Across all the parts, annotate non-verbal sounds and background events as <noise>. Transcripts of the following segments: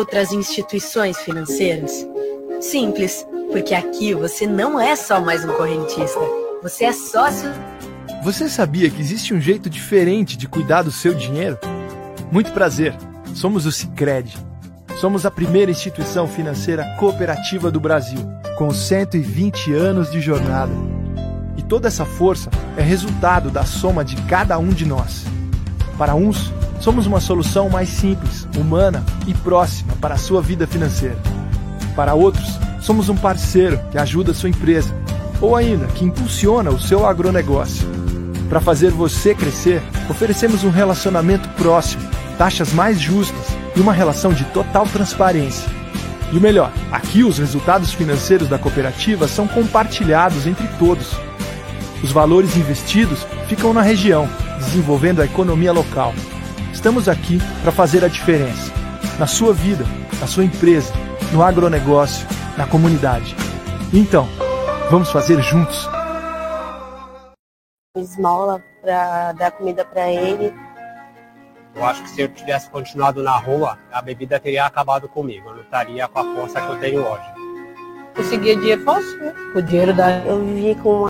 outras instituições financeiras? Simples, porque aqui você não é só mais um correntista, você é sócio. Você sabia que existe um jeito diferente de cuidar do seu dinheiro? Muito prazer, somos o Cicred. Somos a primeira instituição financeira cooperativa do Brasil, com 120 anos de jornada. E toda essa força é resultado da soma de cada um de nós. Para uns, somos uma solução mais simples, humana e próxima para a sua vida financeira. Para outros, somos um parceiro que ajuda a sua empresa ou ainda que impulsiona o seu agronegócio. Para fazer você crescer, oferecemos um relacionamento próximo, taxas mais justas e uma relação de total transparência. E o melhor, aqui os resultados financeiros da cooperativa são compartilhados entre todos. Os valores investidos ficam na região, desenvolvendo a economia local. Estamos aqui para fazer a diferença. Na sua vida, na sua empresa, no agronegócio, na comunidade. Então, vamos fazer juntos. Esmola para dar comida para ele. Eu acho que se eu tivesse continuado na rua, a bebida teria acabado comigo. Eu não estaria com a força que eu tenho hoje. Conseguia dinheiro fácil, né? O dinheiro da. Eu vivi com uma.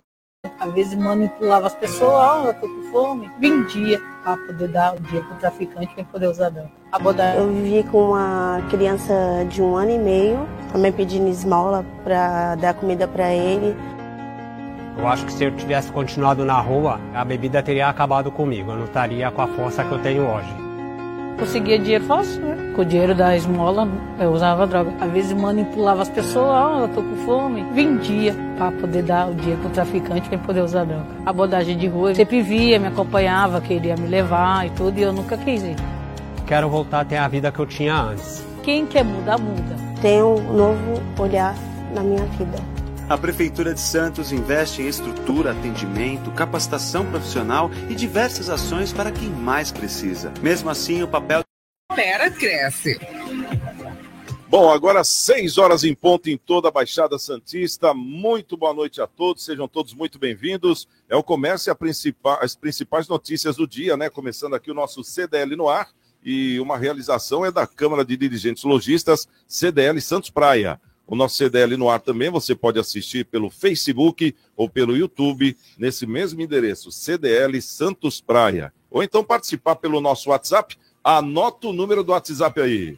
Às vezes manipulava as pessoas, ó, oh, eu tô com fome. Vendia para poder dar o dinheiro pro traficante para poder usar droga. Eu vivi com uma criança de um ano e meio, também pedindo esmola para dar comida para ele. Eu acho que se eu tivesse continuado na rua, a bebida teria acabado comigo. Eu não estaria com a força que eu tenho hoje. Conseguia dinheiro fácil, né? Com o dinheiro da esmola, eu usava droga. Às vezes manipulava as pessoas, ó, oh, eu tô com fome. Vendia para poder dar o dinheiro pro traficante para poder usar droga. Abordagem de rua, sempre via, me acompanhava, queria me levar e tudo, e eu nunca quis ir. Quero voltar a ter a vida que eu tinha antes. Quem quer mudar, muda. Tem um novo olhar na minha vida. A Prefeitura de Santos investe em estrutura, atendimento, capacitação profissional e diversas ações para quem mais precisa. Mesmo assim, o papel. Pera cresce. Bom, agora seis horas em ponto em toda a Baixada Santista. Muito boa noite a todos, sejam todos muito bem-vindos. É o comércio e as principais notícias do dia, né? Começando aqui o nosso CDL no ar. E uma realização é da Câmara de Dirigentes Logistas, CDL Santos Praia. O nosso CDL no ar também você pode assistir pelo Facebook ou pelo YouTube, nesse mesmo endereço, CDL Santos Praia. Ou então participar pelo nosso WhatsApp. Anota o número do WhatsApp aí.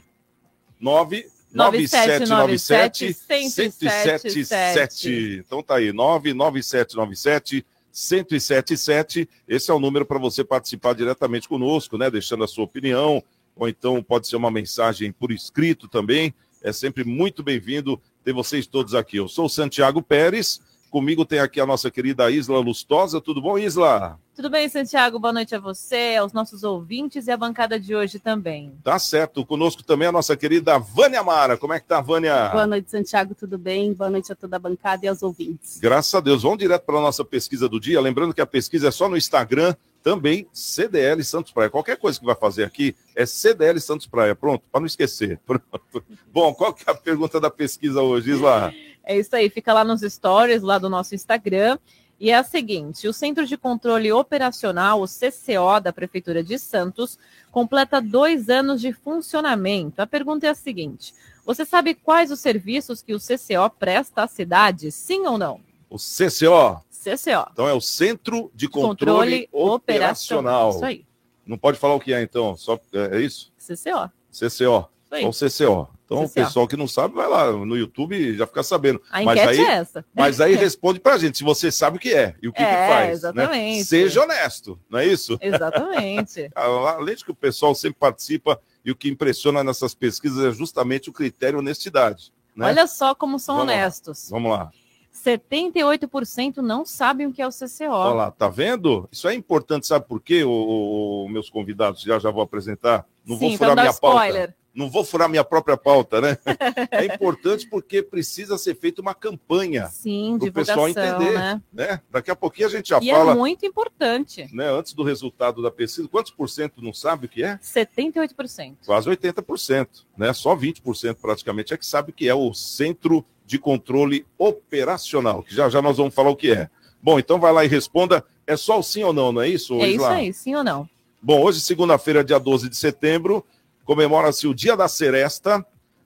99797 1077. Então tá aí, 99797 1077. Esse é o número para você participar diretamente conosco, né? Deixando a sua opinião, ou então pode ser uma mensagem por escrito também. É sempre muito bem-vindo ter vocês todos aqui. Eu sou o Santiago Pérez. Comigo tem aqui a nossa querida Isla Lustosa. Tudo bom, Isla? Tudo bem, Santiago? Boa noite a você, aos nossos ouvintes e a bancada de hoje também. Tá certo. Conosco também a nossa querida Vânia Mara. Como é que tá, Vânia? Boa noite, Santiago. Tudo bem? Boa noite a toda a bancada e aos ouvintes. Graças a Deus. Vamos direto para a nossa pesquisa do dia. Lembrando que a pesquisa é só no Instagram também CDL Santos Praia. Qualquer coisa que vai fazer aqui é CDL Santos Praia. Pronto, para não esquecer. <laughs> Pronto. Bom, qual que é a pergunta da pesquisa hoje, Isla? É isso aí, fica lá nos stories, lá do nosso Instagram. E é a seguinte: o Centro de Controle Operacional, o CCO da Prefeitura de Santos, completa dois anos de funcionamento. A pergunta é a seguinte: você sabe quais os serviços que o CCO presta à cidade? Sim ou não? O CCO CCO. Então é o Centro de Controle, Controle Operacional. Isso aí. Não pode falar o que é, então? Só, é, é isso? CCO. CCO. Então, CCO. Então, o pessoal que não sabe, vai lá no YouTube e já fica sabendo. A mas aí, é essa. Mas aí <laughs> responde pra gente se você sabe o que é e o que, é, que faz. Né? Exatamente. Né? Seja honesto, não é isso? Exatamente. <laughs> Além de que o pessoal sempre participa e o que impressiona nessas pesquisas é justamente o critério honestidade. Né? Olha só como são Vamos honestos. Lá. Vamos lá. 78% não sabem o que é o CCO. Olha lá, tá vendo? Isso é importante, sabe por quê, o, meus convidados? Já já vou apresentar. Não Sim, vou furar minha spoiler. pauta. Não vou furar minha própria pauta, né? <laughs> é importante porque precisa ser feita uma campanha. Sim, para o pessoal entender. Né? né? Daqui a pouquinho a gente já e fala. É muito importante. Né? Antes do resultado da pesquisa, quantos por cento não sabe o que é? 78%. Quase 80%. Né? Só 20% praticamente é que sabe o que é o Centro de controle operacional, que já já nós vamos falar o que é. Bom, então vai lá e responda. É só o sim ou não, não é isso? É isso aí, sim ou não. Bom, hoje, segunda-feira, dia 12 de setembro, comemora-se o Dia da Seresta.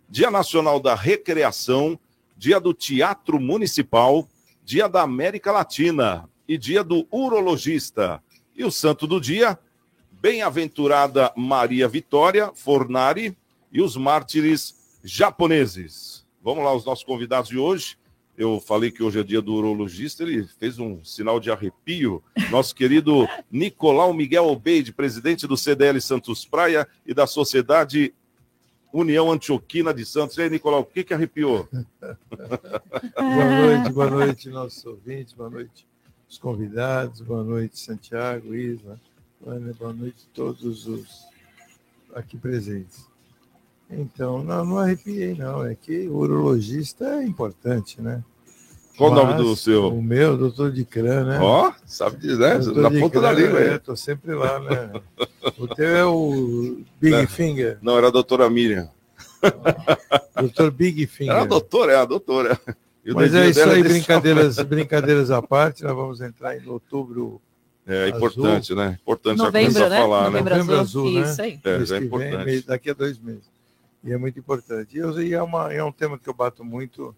Dia Nacional da Recreação, Dia do Teatro Municipal, Dia da América Latina e Dia do Urologista. E o santo do dia, Bem-aventurada Maria Vitória Fornari e os mártires japoneses. Vamos lá, os nossos convidados de hoje. Eu falei que hoje é dia do urologista, ele fez um sinal de arrepio. Nosso querido Nicolau Miguel Obeide, presidente do CDL Santos Praia e da Sociedade União Antioquina de Santos. E aí, Nicolau, o que, que arrepiou? <laughs> boa noite, boa noite, nossos ouvintes, boa noite, os convidados, boa noite, Santiago, Ana, boa noite a todos os aqui presentes. Então, não, não arrepiei, não. É que o urologista é importante, né? Qual o nome do seu? O meu, doutor de Cran, né? Ó, oh, sabe dizer, né? na ponta da língua. É, tô sempre lá, né? o teu é o Big não, Finger. Não, era a doutora Miriam. doutor Big Finger. Era a doutora, é a doutora. Mas é isso aí, brincadeiras, brincadeiras à parte, nós vamos entrar em outubro. É importante, azul. né? Importante Novembro, já começar né? a falar, Novembro né? Novembro azul, né? Isso aí. É, já é vem, importante. mês- daqui a dois meses. E é muito importante. E, eu- e é, uma, é um tema que eu bato muito.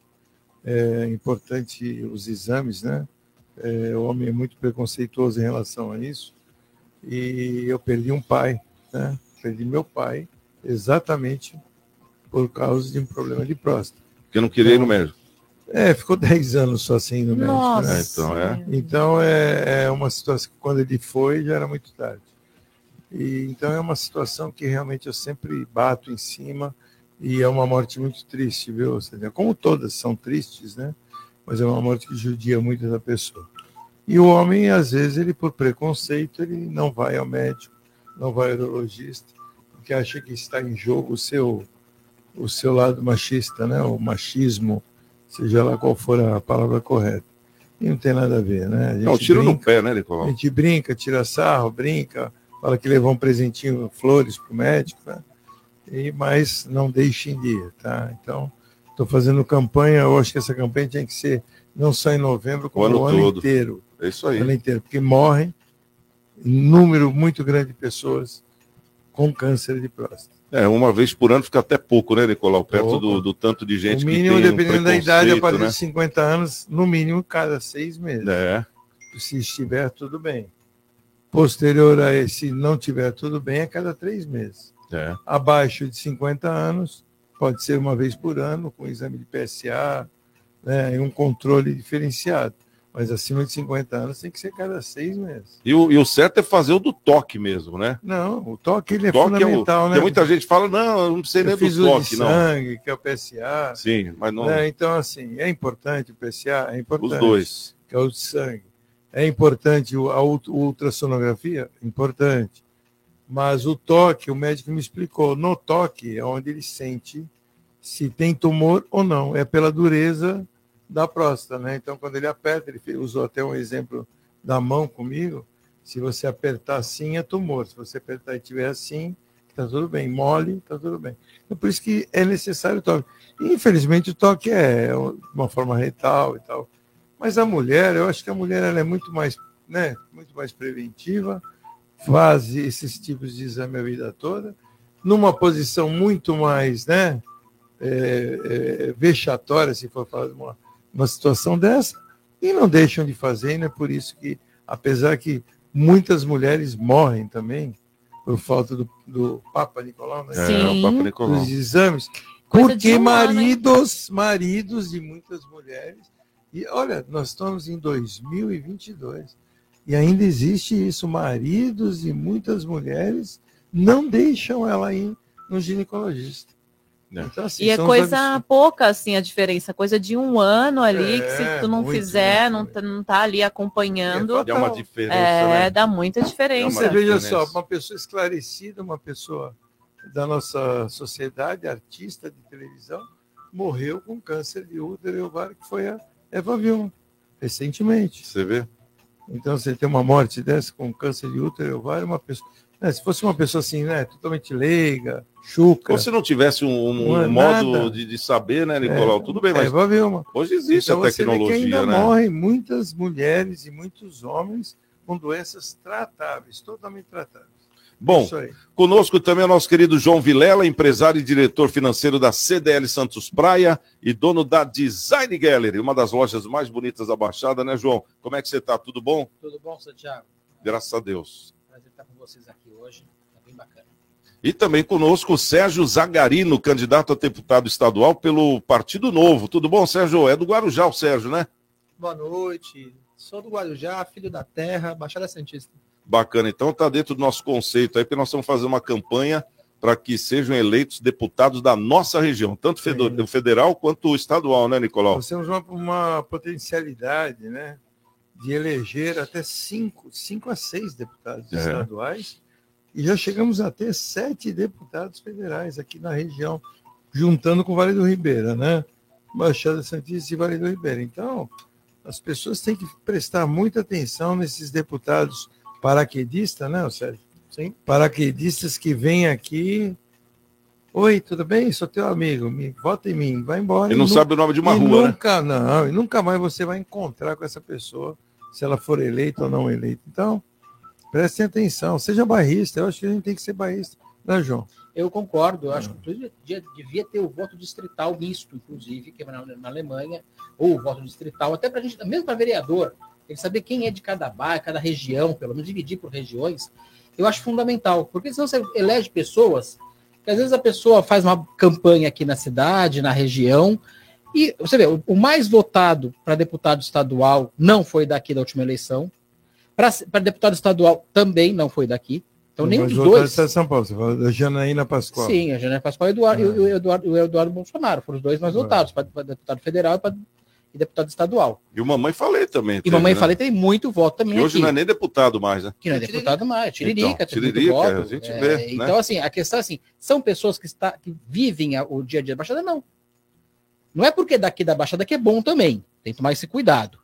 É importante os exames, né? É, o homem é muito preconceituoso em relação a isso. E eu perdi um pai, né? Perdi meu pai exatamente por causa de um problema de próstata. Porque eu não queria ir no médico. É, ficou <laughs> 10 anos só assim no médico. Nossa. né? É, então, é. Então é, é uma situação que quando ele foi já era muito tarde. E, então é uma situação que realmente eu sempre bato em cima e é uma morte muito triste, viu? Como todas são tristes, né? Mas é uma morte que judia muito da pessoa. E o homem, às vezes, ele por preconceito, ele não vai ao médico, não vai ao urologista, porque acha que está em jogo o seu, o seu lado machista, né? O machismo, seja lá qual for a palavra correta. E não tem nada a ver, né? A gente Não, tiro no brinca- pé, né, a Nicolau? gente brinca, tira sarro, brinca, fala que levou um presentinho, flores para o médico, né? e, mas não deixem de ir, tá? Então, estou fazendo campanha, eu acho que essa campanha tinha que ser não só em novembro, como O ano o ano inteiro. É isso O aí. ano inteiro, porque morrem um número muito grande de pessoas com câncer de próstata. É, uma vez por ano fica até pouco, né, Nicolau? Perto do, do tanto de gente o mínimo, que tem um dependendo da idade, a partir né? de 50 anos, no mínimo cada seis meses. É, se estiver tudo bem. Posterior a esse, se não tiver tudo bem, a cada três meses. é. Abaixo de 50 anos, pode ser uma vez por ano, com exame de PSA né, e um controle diferenciado. Mas acima de 50 anos tem que ser cada seis meses. E o, e o certo é fazer o do toque mesmo, né? Não, o toque ele é toque é o, fundamental, porque né? muita gente fala, não, eu não sei nem Eu fiz do o de toque, não. sangue, que é o PSA. Sim, mas não. né? Então, assim, é importante o PSA? É importante. Os dois. que é o de sangue. É importante a ult- ultrassonografia? Importante. Mas o toque, o médico me explicou, no toque é onde ele sente se tem tumor ou não. É pela dureza da próstata, né? Então, quando ele aperta, ele usou até um exemplo da mão comigo. Se você apertar assim, é tumor. Se você apertar e tiver assim, está tudo bem. Mole, está tudo bem. É por isso que é necessário o toque. Infelizmente, o toque é uma forma retal e tal. Mas a mulher, eu acho que a mulher ela é muito mais, né, muito mais preventiva, faz esses tipos de exame a vida toda, numa posição muito mais, né, é, é, vexatória, se for falar de uma, uma situação dessa, e não deixam de fazer, e não é por isso que, apesar que muitas mulheres morrem também, por falta do, do Papa Nicolau, né? É, Sim. o Papa Nicolau. dos exames, Coisa porque um ano, hein? maridos, maridos de muitas mulheres, e olha, nós estamos em 2022 e ainda existe isso, maridos de muitas mulheres não deixam ela ir no ginecologista. Então, assim, E é coisa absurdos. pouca, assim, a diferença. Coisa de um ano ali, que É, se tu não muito, fizer, muito, não, tá- não tá ali acompanhando, É É uma diferença, é, né? dá muita É diferença. uma Você veja diferença. só, uma pessoa esclarecida, uma pessoa da nossa sociedade, artista de televisão, morreu com câncer de útero e ovário, que foi a Eva Vilma, recentemente. Você vê? Então, você tem uma morte dessa com câncer de útero e ovário, uma pessoa. né, se fosse uma pessoa assim, né, totalmente leiga, chuca. Ou se não tivesse um, um é modo nada. de, de saber, né, Nicolau? É, Tudo bem, mas Eva Vilma. hoje existe Então, a você vê que tecnologia, ainda né? morrem muitas mulheres e muitos homens com doenças tratáveis, totalmente tratáveis. Bom, conosco também é o nosso querido João Vilela, empresário e diretor financeiro da CDL Santos Praia e dono da Design Gallery, uma das lojas mais bonitas da Baixada, né, João? Como é que você tá? Tudo bom? Tudo bom, Santiago? Graças a Deus. Prazer estar com vocês aqui hoje. Tá bem bacana. E também conosco o Sérgio Zagarino, candidato a deputado estadual pelo Partido Novo. Tudo bom, Sérgio? É do Guarujá o Sérgio, né? Boa noite. Sou do Guarujá, filho da terra, Baixada Santista. Bacana. Então tá dentro do nosso conceito aí, porque nós estamos fazendo uma campanha para que sejam eleitos deputados da nossa região, tanto fedo- federal quanto estadual, né, Nicolau? Nós temos uma, uma potencialidade né, de eleger até cinco, cinco a seis deputados É. estaduais e já chegamos a ter sete deputados federais aqui na região, juntando com o Vale do Ribeira, né? Baixada Santista e Vale do Ribeira. Então, as pessoas têm que prestar muita atenção nesses deputados paraquedistas, né, Sérgio? Sim. Paraquedistas que vêm aqui. Oi, tudo bem? Sou teu amigo. Me, vota em mim, vai embora. E não sabe o nome de uma e rua, né? nunca, Não, e nunca mais você vai encontrar com essa pessoa, se ela for eleita ou não eleita. Então, prestem atenção, seja bairrista. Eu acho que a gente tem que ser bairrista, né, João? Eu concordo, eu acho que devia, devia ter o voto distrital misto, inclusive, que é na, na Alemanha, ou o voto distrital, até para a gente, mesmo para vereador, tem que saber quem é de cada bairro, cada região, pelo menos dividir por regiões, eu acho fundamental, porque senão você elege pessoas que às vezes a pessoa faz uma campanha aqui na cidade, na região, e você vê, o, o mais votado para deputado estadual não foi daqui da última eleição, para deputado estadual também não foi daqui, então nenhum dos dois. de São Paulo, você fala da Janaína Pascoal. Sim, a Janaína Pascoal e, Eduardo, e o, Eduardo, o Eduardo Bolsonaro foram os dois mais votados, para deputado federal e, pra, e deputado estadual. E o Mamãe Falei também. E teve, Mamãe né? Falei tem muito voto também Que hoje aqui. não é nem deputado mais, né? Que não é deputado mais, Tiririca, Então, Tiririca, voto. a gente É, vê, né? Então, assim, a questão é assim, são pessoas que, está, que vivem a- o dia a dia da Baixada? Não. Não é porque daqui da Baixada que é bom também, tem que tomar esse cuidado.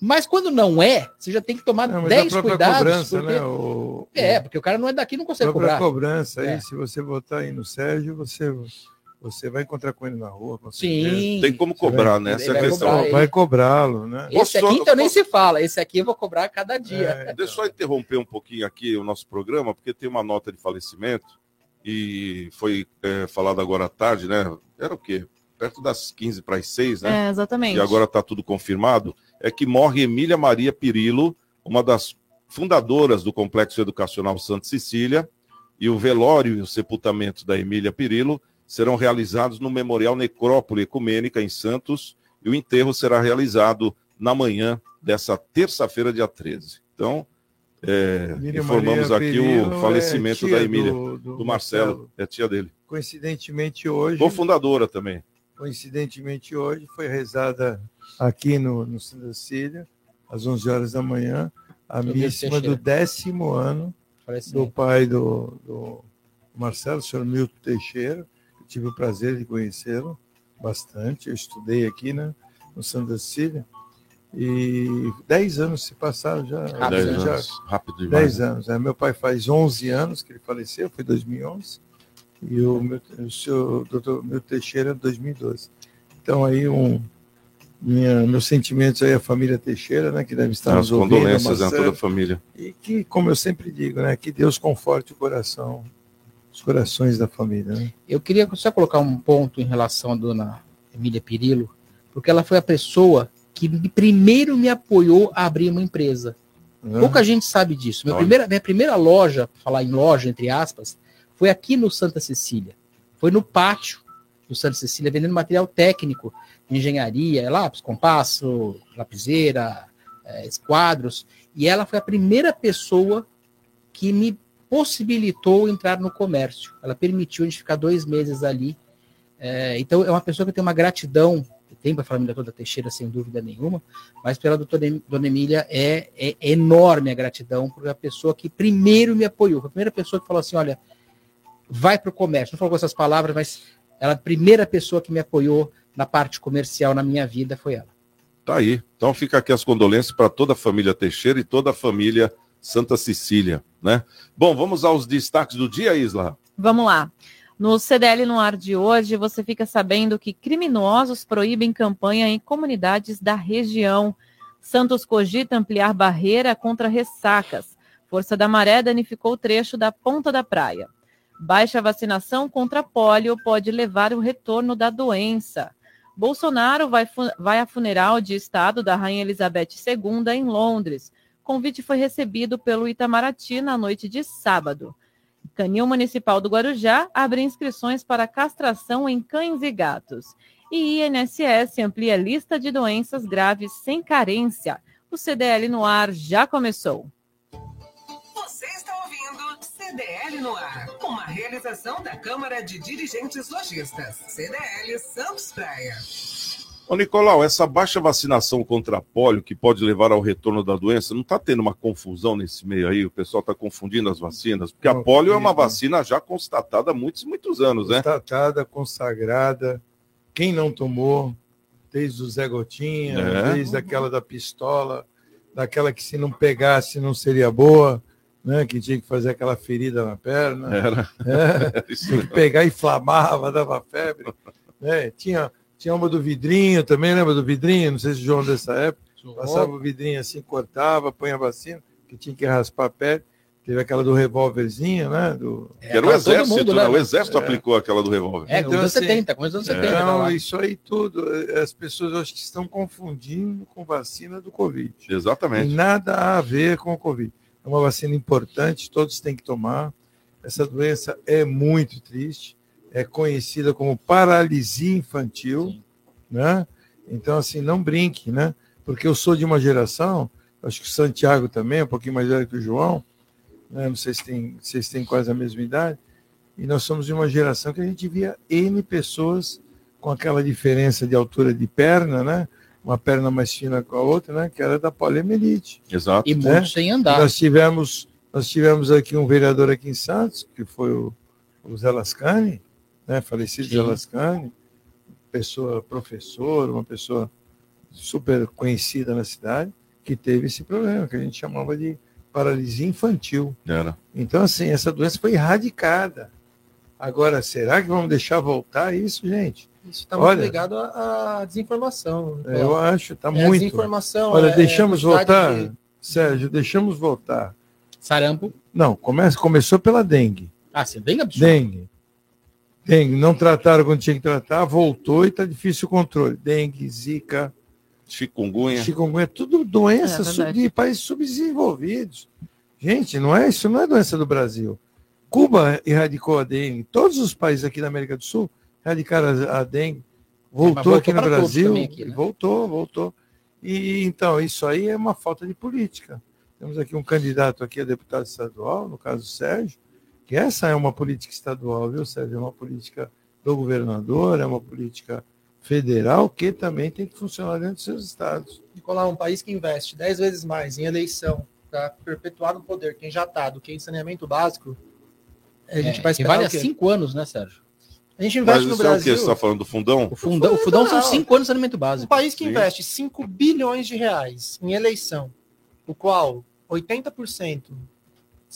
Mas quando não é, você já tem que tomar Não, mas 10 a própria cuidados. cobrança, porque- né? O, É, porque o cara não é daqui não consegue cobrar. cobrança aí, É. se você votar aí no Sérgio, você, você vai encontrar com ele na rua. com Sim. Tem como cobrar, vai- né? Essa é vai questão. cobrar, Vai cobrá-lo, né? Esse Posso- aqui então nem se fala, esse aqui eu vou cobrar cada dia. É, Deixa eu só interromper um pouquinho aqui o nosso programa, porque tem uma nota de falecimento e foi é, falado agora à tarde, né? Era o quê? Perto das 15 para as 6, né? É, exatamente. e agora está tudo confirmado, é que morre Emília Maria Pirillo, uma das fundadoras do Complexo Educacional Santa Cecília, e o velório e o sepultamento da Emília Pirillo serão realizados no Memorial Necrópole Ecumênica em Santos, e o enterro será realizado na manhã dessa terça-feira, dia 13. Então, é, informamos Maria aqui o falecimento é da Emília, do- do, do Marcelo, Marcelo. é tia dele. Coincidentemente hoje, Cofundadora também. coincidentemente hoje, foi rezada aqui no, no Santa Cecília, às 11 horas da manhã, a Teixeira. do décimo ano do pai do, do Marcelo, o senhor Milton Teixeira. Tive o prazer de conhecê-lo bastante. Eu estudei aqui né, no Santa Cecília. E 10 anos se passaram já. Rápido, Dez né? já anos, rápido demais. 10 anos. É, meu pai faz 11 anos que ele faleceu, foi 2011. E o, meu, o senhor doutor Milton Teixeira, 2012. Então, aí, um, minha, meus sentimentos aí à família Teixeira, né, que deve estar As nos ouvindo. condolências a Marcelo. toda a família. E que, como eu sempre digo, né, que Deus conforte o coração, corações da família. Né? Eu queria só colocar um ponto em relação à dona Emília Pirillo, porque ela foi a pessoa que me- primeiro me apoiou a abrir uma empresa. Né? Pouca gente sabe disso. Minha Olha. primeira, minha primeira loja, falar em loja, entre aspas, foi aqui no Santa Cecília. Foi no pátio do Santa Cecília, vendendo material técnico de engenharia, lápis, compasso, lapiseira, eh, esquadros. E ela foi a primeira pessoa que me possibilitou entrar no comércio. Ela permitiu a gente ficar dois meses ali. Eh, então, é uma pessoa que tenho uma gratidão, tenho para a família toda Teixeira, sem dúvida nenhuma, mas pela doutora Dona Emília é, é enorme a gratidão, porque é a pessoa que primeiro me apoiou, a primeira pessoa que falou assim: olha, vai para o comércio. Não falou com essas palavras, mas ela, a primeira pessoa que me apoiou na parte comercial na minha vida foi ela. Tá aí. Então fica aqui as condolências para toda a família Teixeira e toda a família Santa Cecília, né? Bom, vamos aos destaques do dia, Isla. Vamos lá. No CDL no ar de hoje, você fica sabendo que criminosos proíbem campanha em comunidades da região. Santos cogita ampliar barreira contra ressacas. Força da maré danificou o trecho da ponta da praia. Baixa vacinação contra pólio pode levar o retorno da doença. Bolsonaro vai, vai a funeral de Estado da Rainha Elizabeth II em Londres. Convite foi recebido pelo Itamaraty na noite de sábado. Canil Municipal do Guarujá abre inscrições para castração em cães e gatos. E INSS amplia lista de doenças graves sem carência. O CDL no ar já começou. Você está ouvindo CDL no ar, uma realização da Câmara de Dirigentes Lojistas, CDL Santos Praia. Ô, Nicolau, essa baixa vacinação contra pólio, que pode levar ao retorno da doença, não está tendo uma confusão nesse meio aí? O pessoal está confundindo as vacinas? Porque a pólio é uma vacina já constatada há muitos, muitos anos, né? Constatada, consagrada. Quem não tomou, desde o Zé Gotinha, É. desde aquela da pistola, daquela que se não pegasse não seria boa, né? Que tinha que fazer aquela ferida na perna. Era. É. <laughs> Tinha que pegar e inflamava, dava febre. né? Tinha, tinha uma do vidrinho também, lembra do vidrinho? Não sei se o João é dessa época. Passava o vidrinho assim, cortava, põe a vacina, que tinha que raspar a pele. Teve aquela do revólverzinho, né? Do... Que era o exército, né? O exército aplicou aquela do revólver. É, com os anos 70, com os anos 70. Então, isso aí tudo, eh, as pessoas eu acho que estão confundindo com vacina do Covid. Exatamente. Tem nada a ver com o Covid. É uma vacina importante, todos têm que tomar. Essa doença é muito triste, é conhecida como paralisia infantil, né? Então, assim, não brinque, né? Porque eu sou de uma geração, acho que o Santiago também, um pouquinho mais velho que o João, né? não sei se tem, vocês têm quase a mesma idade, e nós somos de uma geração que a gente via N pessoas com aquela diferença de altura de perna, né? Uma perna mais fina com a outra, né? Que era da poliomielite. Exato. E muitos sem andar. Nós tivemos, nós tivemos aqui um vereador aqui em Santos, que foi o, o Zé Lascani, né? Falecido Sim. Zé Lascani, pessoa professor, uma pessoa super conhecida na cidade, que teve esse problema, que a gente chamava de paralisia infantil. Era. Então, assim, essa doença foi erradicada. Agora, será que vamos deixar voltar isso, gente? Isso está muito Olha, ligado à, desinformação. é, eu acho, está É muito. desinformação. Olha, é- deixamos é voltar, de- Sérgio, deixamos voltar. Sarampo. Não, começa, começou pela dengue. Ah, sim, bem absurdo. Dengue. Dengue, não trataram quando tinha que tratar, voltou e está difícil o controle. Dengue, zika, Chikungunya. chikungunya, tudo doença É, de países subdesenvolvidos. Gente, não é isso, não é doença do Brasil. Cuba erradicou a dengue, todos os países aqui da América do Sul erradicaram a, dengue. Voltou, voltou aqui no Brasil, aqui, né? voltou, voltou. E então, isso aí é uma falta de política. Temos aqui um candidato aqui a deputado estadual, no caso o Sérgio, que essa é uma política estadual, viu, Sérgio? É uma política do governador, é uma política federal que também tem que funcionar dentro dos seus estados. Nicolau, um país que investe 10 vezes mais em eleição para perpetuar no poder quem já está do que em saneamento básico, a gente É, vai que esperar vale o há cinco anos, né, Sérgio? A gente Mas investe no isso é o que? Brasil. Você está falando do fundão? O fundão, o fundão são Não. cinco anos de saneamento Um básico. país que Sim. investe 5 bilhões de reais em eleição, o qual 80%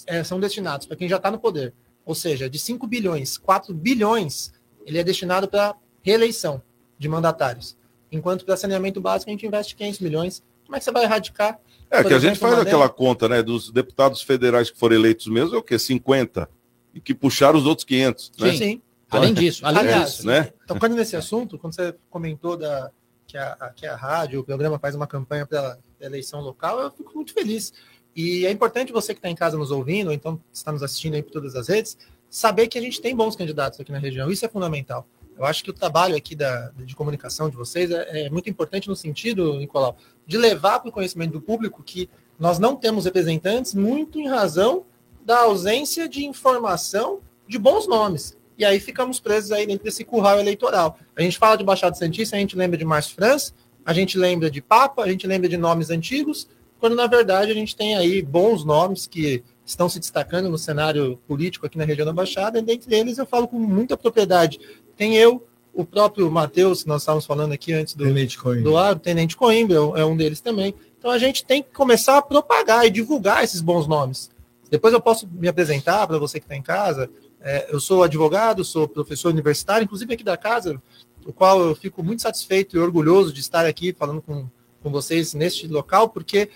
é, são destinados para quem já está no poder. Ou seja, de 5 bilhões, 4 bilhões ele é destinado para reeleição de mandatários. Enquanto para saneamento básico a gente investe 500 milhões. Como é que você vai erradicar? É, que a gente faz aquela conta, né, dos deputados federais que foram eleitos mesmo, é o quê? 50. E que puxaram os outros 500, né? Sim. Além disso, além Aliás, disso. né? Tocando nesse assunto, quando você comentou da, que, a- que a rádio, o programa faz uma campanha para eleição local, eu fico muito feliz. E é importante você que está em casa nos ouvindo, ou então está nos assistindo aí por todas as redes, saber que a gente tem bons candidatos aqui na região. Isso é fundamental. Eu acho que o trabalho aqui da, de comunicação de vocês é, é muito importante no sentido, Nicolau, de levar para o conhecimento do público que nós não temos representantes muito em razão da ausência de informação de bons nomes. E aí ficamos presos aí dentro desse curral eleitoral. A gente fala de Baixada Santista, a gente lembra de Márcio França, a gente lembra de Papa, a gente lembra de nomes antigos, quando na verdade a gente tem aí bons nomes que estão se destacando no cenário político aqui na região da Baixada, e dentre eles eu falo com muita propriedade. Tem eu, o próprio Matheus, que nós estávamos falando aqui antes do, Tenente Coimbra. do ar, o Tenente Coimbra é um deles também. Então a gente tem que começar a propagar e divulgar esses bons nomes. Depois eu posso me apresentar para você que está em casa. É, eu sou advogado, sou professor universitário, inclusive aqui da casa, o qual eu fico muito satisfeito e orgulhoso de estar aqui falando com, com vocês neste local, porque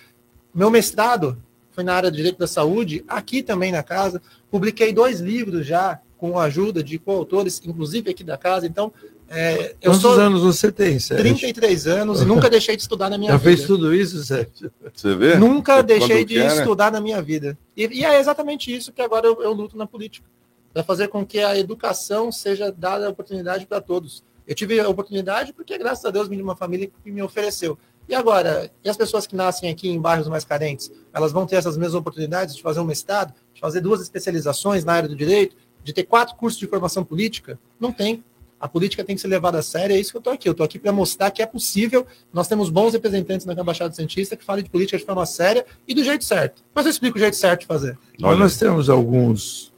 meu mestrado foi na área de direito da saúde, aqui também na casa. Publiquei dois livros já, com a ajuda de coautores, inclusive aqui da casa. Então, é, eu Quantos sou anos você tem, Sérgio? 33 anos e nunca deixei de estudar na minha Já vida. fez tudo isso, Sérgio? Você vê? Nunca Quando deixei de quer, né? estudar na minha vida. E, e é exatamente isso que agora eu, eu luto na política. Para fazer com que a educação seja dada a oportunidade para todos. Eu tive a oportunidade porque, graças a Deus, vim de uma família que me ofereceu. E agora, e as pessoas que nascem aqui em bairros mais carentes? Elas vão ter essas mesmas oportunidades de fazer um mestrado, de fazer duas especializações na área do direito, de ter quatro cursos de formação política? Não tem. A política tem que ser levada a sério, é isso que eu estou aqui. Eu estou aqui para mostrar que é possível. Nós temos bons representantes na Baixada Santista que falem de política de forma séria e do jeito certo. Mas eu explico o jeito certo de fazer. Mas nós temos alguns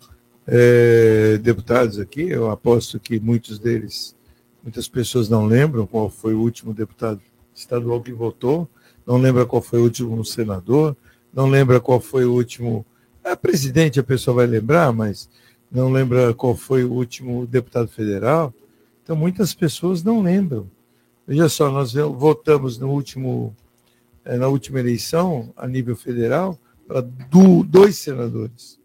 eh, deputados aqui, eu aposto que muitos deles, muitas pessoas não lembram qual foi o último deputado estadual que votou, não lembra qual foi o último senador, não lembra qual foi o último. É, presidente a pessoa vai lembrar, mas não lembra qual foi o último deputado federal. Então muitas pessoas não lembram. Veja só, nós votamos no último, eh, na última eleição, a nível federal, para do- dois senadores.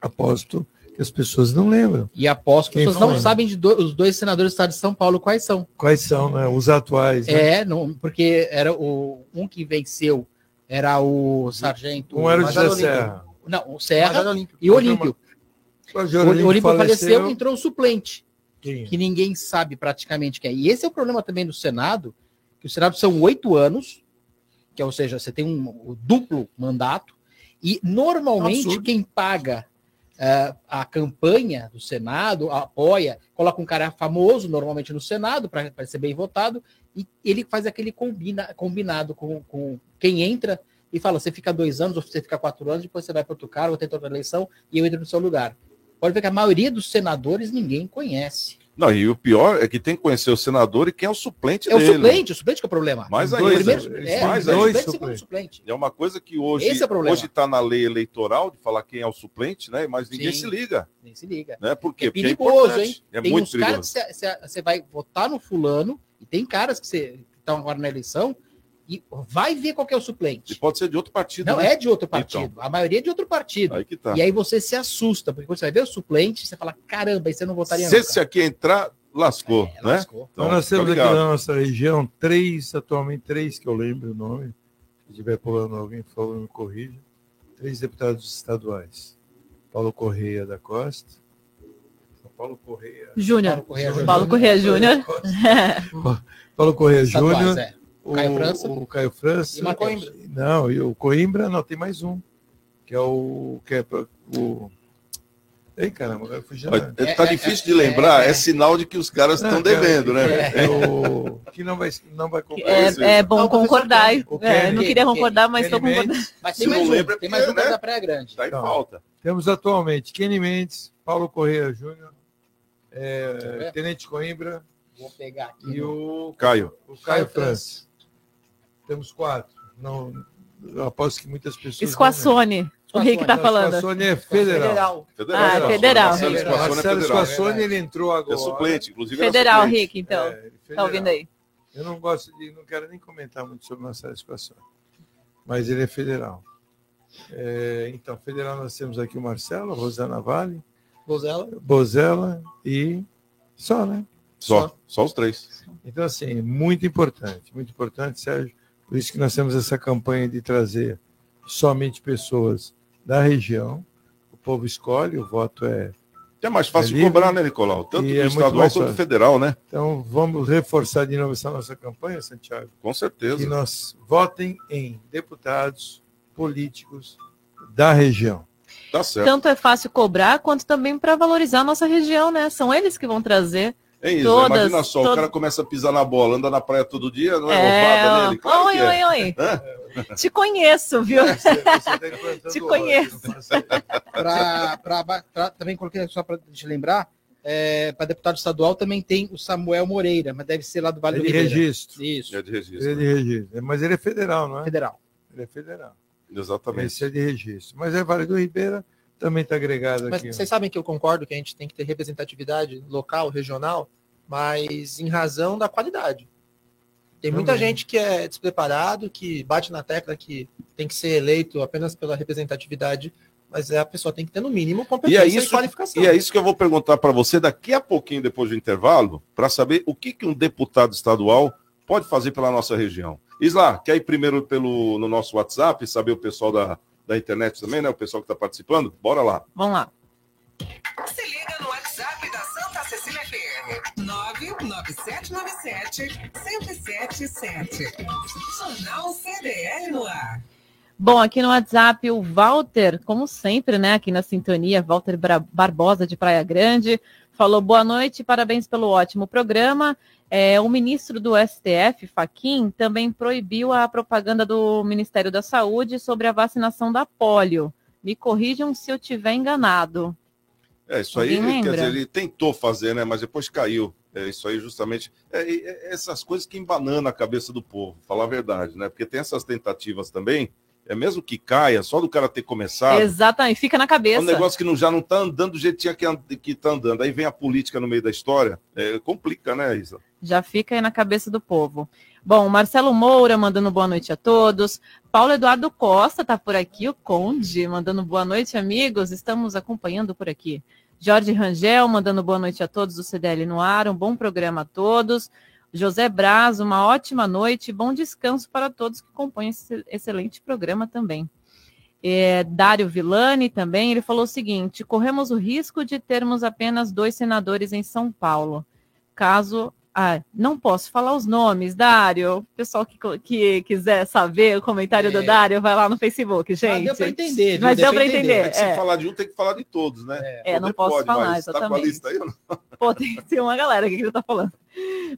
Aposto que as pessoas não lembram. E aposto que as pessoas não sabem de do- os dois senadores do estado de São Paulo quais são. Quais são, né? Os atuais. né? É, não, porque era o um que venceu era o sargento. Um era o José. Serra. Não, o Serra Olímpio. e o Olímpio. O Olímpio, Olímpio faleceu, faleceu. entrou o suplente, Quem? que ninguém sabe praticamente quem é. E esse é o problema também do Senado, que o Senado são oito anos, que é, ou seja, você tem um, um duplo mandato, e normalmente Absurdo. quem paga eh, a campanha do Senado, apoia, coloca um cara famoso normalmente no Senado para ser bem votado, e ele faz aquele combina, combinado com, com quem entra e fala: você fica dois anos, ou você fica quatro anos, depois você vai para outro cara, ou tenta outra eleição, e eu entro no seu lugar. Pode ver que a maioria dos senadores ninguém conhece. Não, e o pior é que tem que conhecer o senador e quem é o suplente É o dele. suplente, o suplente que é o problema. Mais O ainda. primeiro, Eles é, mais o suplente, Dois segundo suplente. É uma coisa que hoje Esse é o hoje está na lei eleitoral de falar quem é o suplente, né? Mas ninguém Sim. se liga, Nem se liga. né? Por quê? É Porque perigoso, importante. hein? É tem muito uns perigoso. caras que você- você você vai votar no fulano, e tem caras que você- que estão agora na eleição, e vai ver qual que é o E suplente. pode ser de outro partido. Não né? é de outro partido. A maioria é de outro partido. Aí que tá. E aí você se assusta, porque quando você vai ver o suplente, você fala, caramba, aí você não votaria Se não. esse aqui entrar, lascou, É, né? lascou. Então, nós temos aqui na nossa região três, atualmente três, que eu lembro o nome. Se estiver pulando alguém, por favor, me corrija. Três deputados estaduais. Paulo Correia da Costa. São Paulo Correia. Júnior. Paulo Correia Júnior. Paulo Correia Júnior. <laughs> Paulo Correia Júnior. É. O Caio França. O Caio França. E Marcos Coimbra. Não, e o Coimbra, não, tem mais um. Que é o. Que é o... Ei, caramba, agora fugiu. Né? tá difícil de lembrar, é, sinal de que os caras estão devendo, né? É, o... <laughs> Que não vai, não vai comprar. É, é bom Não, o concordar. Kenny. O É, Kenny. não queria concordar, mas estou concordando. <laughs> Mas Se tem mais não um, lembra, é tem mais um é né? da Praia Grande. Tá em Então. falta. Temos atualmente Kenny Mendes, Paulo Correia Júnior, é, Tenente Coimbra Vou pegar aqui. e o, Caio. o Caio França. Temos quatro. Não, eu aposto que muitas pessoas. não Esquaçone. O Rick tá lembram. falando. Esquaçone é federal. Federal. Federal. Ah, federal. Marcelo Federal. É Marcelo federal. Esquaçone, ele entrou agora. É suplente, inclusive. era Federal, suplente. Rick, então. É, ele Tá ouvindo aí? Eu não gosto de, não quero nem comentar muito sobre Marcelo Esquaçone, mas ele é federal. É, então, federal nós temos aqui o Marcelo, Rosana Vale, Bozella. Bozella e só, né? Só, só os três. Então, assim, muito importante, muito importante, Sérgio. Por isso que nós temos essa campanha de trazer somente pessoas da região. O povo escolhe, o voto é. É mais fácil É cobrar, né, Nicolau? Tanto do é estadual quanto federal, né? Então, vamos reforçar de novo essa nossa campanha, Santiago. Com Que certeza. nós votem em deputados políticos da região. Tá certo. Tanto é fácil cobrar, quanto também para valorizar a nossa região, né? São eles que vão trazer. É isso, todas- imagina só, o cara começa a pisar na bola, anda na praia todo dia, não é, É, roubada nele? Claro oi, que é. oi, oi. Te conheço, viu? Você- você tá <laughs> Te conheço. faça Pra, pra- pra- também coloquei só para te lembrar, para deputado estadual também tem o Samuel Moreira, mas deve ser lá do Vale É do de Ribeira. registro. Isso, É de registro. Ele é de registro. Mas ele é federal, não é? federal. Ele é federal. Exatamente. Esse é de registro. Mas é Vale do Ribeira, também está agregado Mas aqui. vocês sabem que eu concordo que a gente tem que ter representatividade local, regional, mas em razão da qualidade. Tem muita Também. gente que é despreparado, que bate na tecla que tem que ser eleito apenas pela representatividade, mas é, a pessoa tem que ter, no mínimo, E competência é e, isso, qualificação. e é isso que eu vou perguntar para você daqui a pouquinho, depois do intervalo, para saber o que, que um deputado estadual pode fazer pela nossa região. Isla, quer ir primeiro pelo, no nosso WhatsApp, saber o pessoal da, da internet também, né? O pessoal que está participando? Bora lá. Vamos lá. Se liga no WhatsApp da Santa Cecília FM. 99797-1077. Jornal CDL no ar. Bom, aqui no WhatsApp, o Walter, como sempre, né, aqui na sintonia, Walter Barbosa de Praia Grande, falou boa noite, parabéns pelo ótimo programa. É, o ministro do STF, Faquim, também proibiu a propaganda do Ministério da Saúde sobre a vacinação da polio. Me corrijam se eu tiver enganado. É, isso aí, Alguém quer lembra? dizer, ele tentou fazer, né? Mas depois caiu. É isso aí, justamente. É, e- é essas coisas que embananam a cabeça do povo, falar a verdade, né? Porque tem essas tentativas também, é mesmo que caia, só do cara ter começado. Exatamente, fica na É cabeça. um negócio que não, já não está andando do jeito que tinha que, que tá andando. Aí vem a política no meio da história, é, complica, né, Isa? Já fica aí na cabeça do povo. Bom, Marcelo Moura mandando boa noite a todos. Paulo Eduardo Costa está por aqui, o Conde, mandando boa noite, amigos. Estamos acompanhando por aqui. Jorge Rangel mandando boa noite a todos do CDL no ar. Um bom programa a todos. José Braz, uma ótima noite. e Bom descanso para todos que compõem esse excelente programa também. É, Dário Villani também, ele falou o seguinte: corremos o risco de termos apenas dois senadores em São Paulo. Caso. Ah, não posso falar os nomes, Dário. O pessoal que, que quiser saber o comentário do É. Dário, vai lá no Facebook, gente. deu pra entender? Mas Deu deu para entender. entender. É que se é. falar de um, tem que falar de todos, né? É, não Poder posso falar, mas Tá com a exatamente. lista aí ou não? <laughs> Pô, tem, tem uma galera que ele tá falando.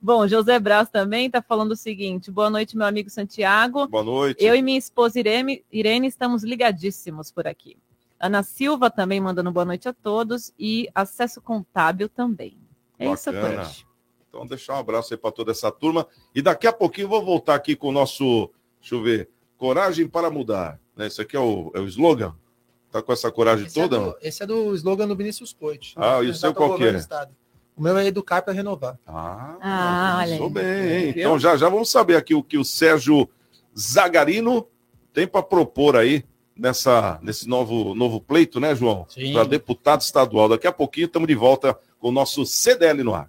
Bom, José Braz também tá falando o seguinte: boa noite, meu amigo Santiago. Boa noite. Eu e minha esposa Irene, Irene estamos ligadíssimos por aqui. Ana Silva também mandando boa noite a todos e acesso contábil também. É isso Bacana. hoje. Então, deixar um abraço aí para toda essa turma. E daqui a pouquinho eu vou voltar aqui com o nosso, deixa eu ver, Coragem para Mudar. Né? Esse aqui é o, é o slogan? Tá com essa coragem Esse é, toda? do, esse é do slogan do Vinícius Coit. Ah, e o seu qual que é? O meu é educar para renovar. Ah, Ah, olha bem? Então já, já vamos saber aqui o que o Sérgio Zagarino tem para propor aí nessa, nesse novo, novo pleito, né, João? Sim. Para deputado estadual. Daqui a pouquinho estamos de volta com o nosso CDL no ar.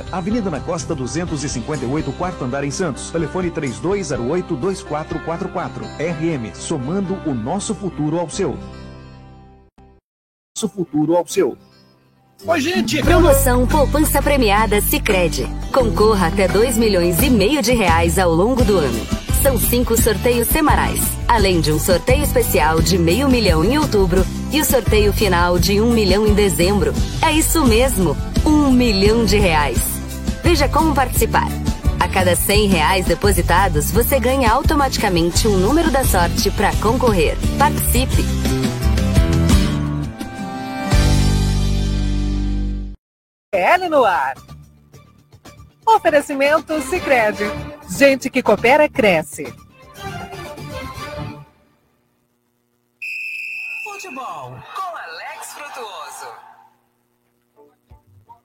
Avenida na Costa 258, quarto andar em Santos. Telefone 3208-2444. RM, somando o nosso futuro ao seu. Nosso futuro ao seu. Oi, gente! Promoção Poupança Premiada Sicredi. Concorra até 2 milhões e meio de reais ao longo do ano. São cinco sorteios semanais, além de um sorteio especial de meio milhão em outubro e o sorteio final de um milhão em dezembro. É isso mesmo, um milhão de reais. Veja como participar. A cada 100 reais depositados, você ganha automaticamente um número da sorte para concorrer. Participe! CDL no ar. Oferecimento Sicredi. Gente que coopera cresce. Futebol com Alex Frutuoso.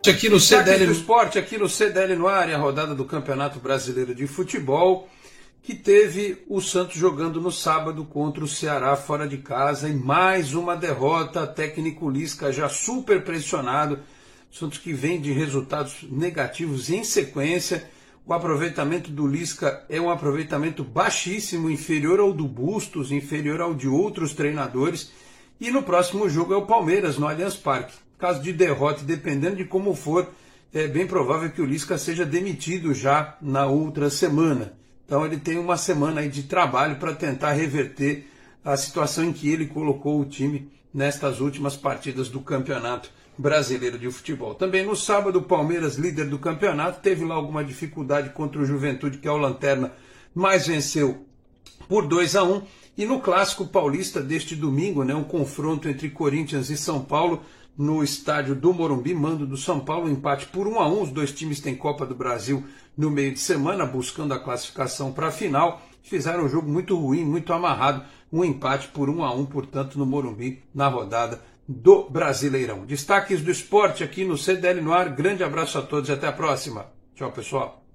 Aqui no CDL do Esporte, aqui no CDL no ar, a rodada do Campeonato Brasileiro de Futebol, que teve o Santos jogando no sábado contra o Ceará fora de casa e mais uma derrota. Técnico Lisca já super pressionado. Santos que vem de resultados negativos em sequência. O aproveitamento do Lisca é um aproveitamento baixíssimo, inferior ao do Bustos, inferior ao de outros treinadores. E no próximo jogo é o Palmeiras, no Allianz Parque. Caso de derrota, dependendo de como for, é bem provável que o Lisca seja demitido já na outra semana. Então ele tem uma semana aí de trabalho para tentar reverter a situação em que ele colocou o time nestas últimas partidas do Campeonato Brasileiro de Futebol. Também no sábado, o Palmeiras, líder do campeonato, teve lá alguma dificuldade contra o Juventude, que é o Lanterna, mas venceu por 2 a 1 E no clássico paulista deste domingo, né, um confronto entre Corinthians e São Paulo, no estádio do Morumbi, mando do São Paulo, empate por 1 a 1. Os dois times têm Copa do Brasil no meio de semana, buscando a classificação para a final. Fizeram um jogo muito ruim, muito amarrado, um empate por 1 a 1, portanto, no Morumbi, na rodada do Brasileirão. Destaques do esporte aqui no CDL no ar. Grande abraço a todos e até a próxima. Tchau, pessoal.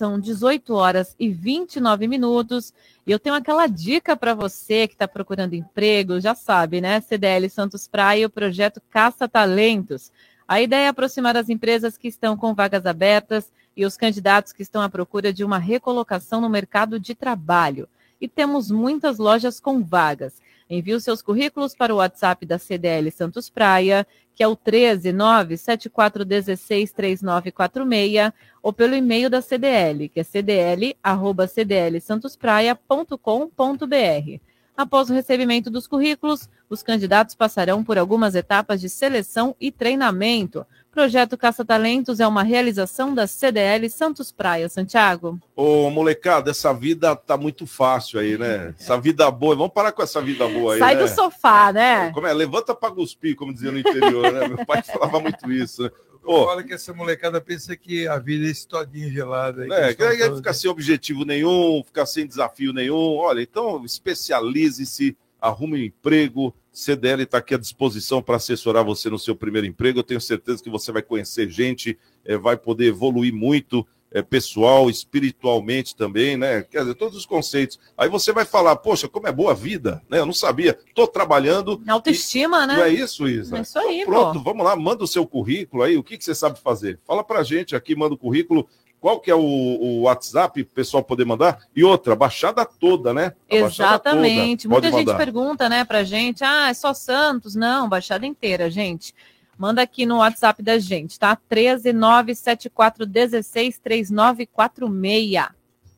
São 18 horas e 29 minutos. E eu tenho aquela dica para você que está procurando emprego, já sabe, né? CDL Santos Praia, o projeto Caça Talentos. A ideia é aproximar as empresas que estão com vagas abertas e os candidatos que estão à procura de uma recolocação no mercado de trabalho. E temos muitas lojas com vagas. Envie os seus currículos para o WhatsApp da CDL Santos Praia, que é o 13974163946, ou pelo e-mail da CDL, que é cdl@cdlsantospraia.com.br. Após o recebimento dos currículos, os candidatos passarão por algumas etapas de seleção e treinamento. Projeto Caça Talentos é uma realização da CDL Santos Praia, Santiago. Ô, molecada, essa vida tá muito fácil aí, né? Essa vida boa, vamos parar com essa vida boa aí, Sai né? do sofá, né? Como é? Levanta pra cuspir, como dizia no interior, né? Meu pai falava muito isso, né? Pô, Fala que essa molecada pensa que a vida é esse todinho gelado. Aí, É, que eles que tão aí fica sem objetivo nenhum, fica sem desafio nenhum. Olha, então especialize-se, arrume um emprego. CDL está aqui à disposição para assessorar você no seu primeiro emprego. Eu tenho certeza que você vai conhecer gente, eh, vai poder evoluir muito, eh, pessoal, espiritualmente também, né? Quer dizer, todos os conceitos. Aí você vai falar, poxa, como é boa a vida, né? Eu não sabia. Estou trabalhando. Autoestima, e... né? Não é isso, Isa? É isso aí, Então, Pronto, pô. vamos lá, manda o seu currículo aí, o que, que você sabe fazer? Fala pra gente aqui, manda o currículo. Qual que é o, o WhatsApp pro pessoal poder mandar? E outra, a baixada toda, né? A Exatamente. toda. Muita Pode gente mandar. pergunta, né, pra gente, ah, é só Santos? Não, baixada inteira, gente. Manda aqui no WhatsApp da gente, tá? 13974163946.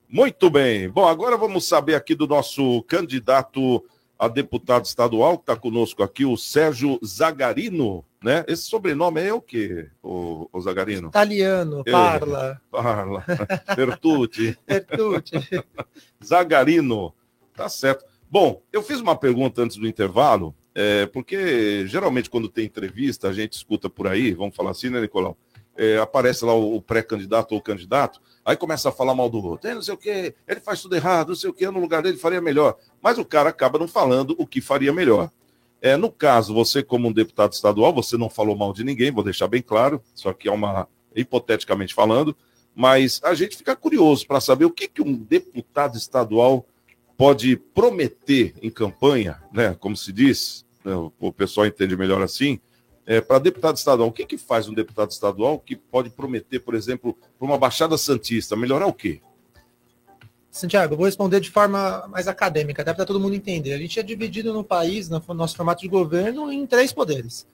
Muito bem. Bom, agora vamos saber aqui do nosso candidato a deputado estadual, que está conosco aqui, o Sérgio Zagarino, né? Esse sobrenome é o quê, o, o Zagarino? Italiano, É, parla. Parla. <laughs> Bertucci. Bertucci. <laughs> Zagarino. Tá certo. Bom, eu fiz uma pergunta antes do intervalo, é, porque geralmente quando tem entrevista, a gente escuta por aí, vamos falar assim, né, Nicolau? É, aparece lá o, o pré-candidato ou o candidato, aí começa a falar mal do outro. "É, não sei o quê, ele faz tudo errado, não sei o quê, no lugar dele faria melhor. Mas o cara acaba não falando o que faria melhor. É, no caso, você, como um deputado estadual, você não falou mal de ninguém, vou deixar bem claro, só que é uma, hipoteticamente falando, mas a gente fica curioso para saber o que, que um deputado estadual pode prometer em campanha, né, como se diz, né, o pessoal entende melhor assim, é, para deputado estadual, o que, que faz um deputado estadual que pode prometer, por exemplo, para uma Baixada Santista, melhorar o quê? Santiago, eu vou responder de forma mais acadêmica, até para todo mundo entender. A gente é dividido no país, no nosso formato de governo, em três poderes.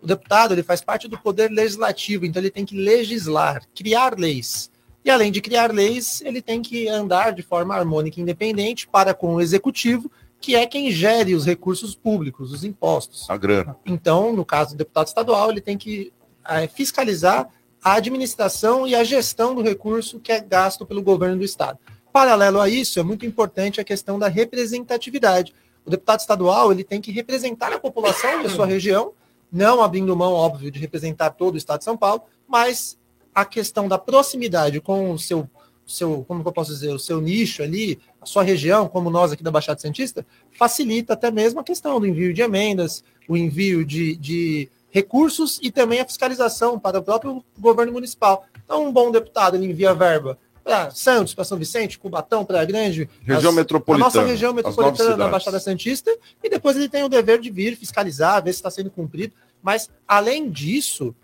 O deputado ele faz parte do poder legislativo, então ele tem que legislar, criar leis. E além de criar leis, ele tem que andar de forma harmônica e independente para com o executivo, que é quem gere os recursos públicos, os impostos. A grana. Então, no caso do deputado estadual, ele tem que eh, fiscalizar a administração e a gestão do recurso que é gasto pelo governo do estado. Paralelo a isso, é muito importante a questão da representatividade. O deputado estadual ele tem que representar a população da sua região, não abrindo mão, óbvio, de representar todo o estado de São Paulo, mas a questão da proximidade com o seu, seu como eu posso dizer, o seu nicho ali, a sua região, como nós aqui da Baixada Santista, facilita até mesmo a questão do envio de emendas, o envio de, de recursos e também a fiscalização para o próprio governo municipal. Então, um bom deputado ele envia verba para Santos, para São Vicente, Cubatão, para Grande, Região as- metropolitana, a nossa região metropolitana da. Baixada Santista, e depois ele tem o dever de vir fiscalizar, ver se está sendo cumprido. Mas, além disso,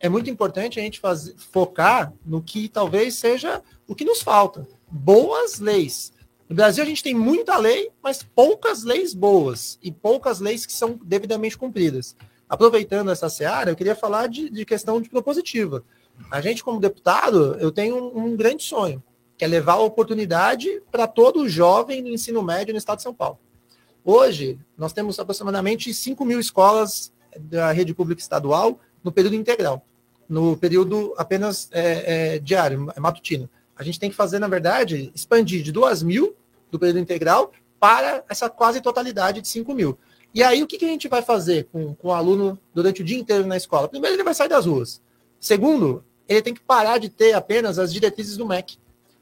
é muito importante a gente fazer, focar no que talvez seja o que nos falta: boas leis. No Brasil, a gente tem muita lei, mas poucas leis boas e poucas leis que são devidamente cumpridas. Aproveitando essa seara, eu queria falar de, de questão de propositiva. A gente, como deputado, eu tenho um, um grande sonho, que é levar a oportunidade para todo jovem do ensino médio no estado de São Paulo. Hoje, nós temos aproximadamente 5 mil escolas da rede pública estadual no período integral, no período apenas é, é, diário, matutino. A gente tem que fazer, na verdade, expandir de 2 mil do período integral para essa quase totalidade de 5 mil. E aí, o que, que a gente vai fazer com, com o aluno durante o dia inteiro na escola? Primeiro, ele vai sair das ruas. Segundo, ele tem que parar de ter apenas as diretrizes do MEC.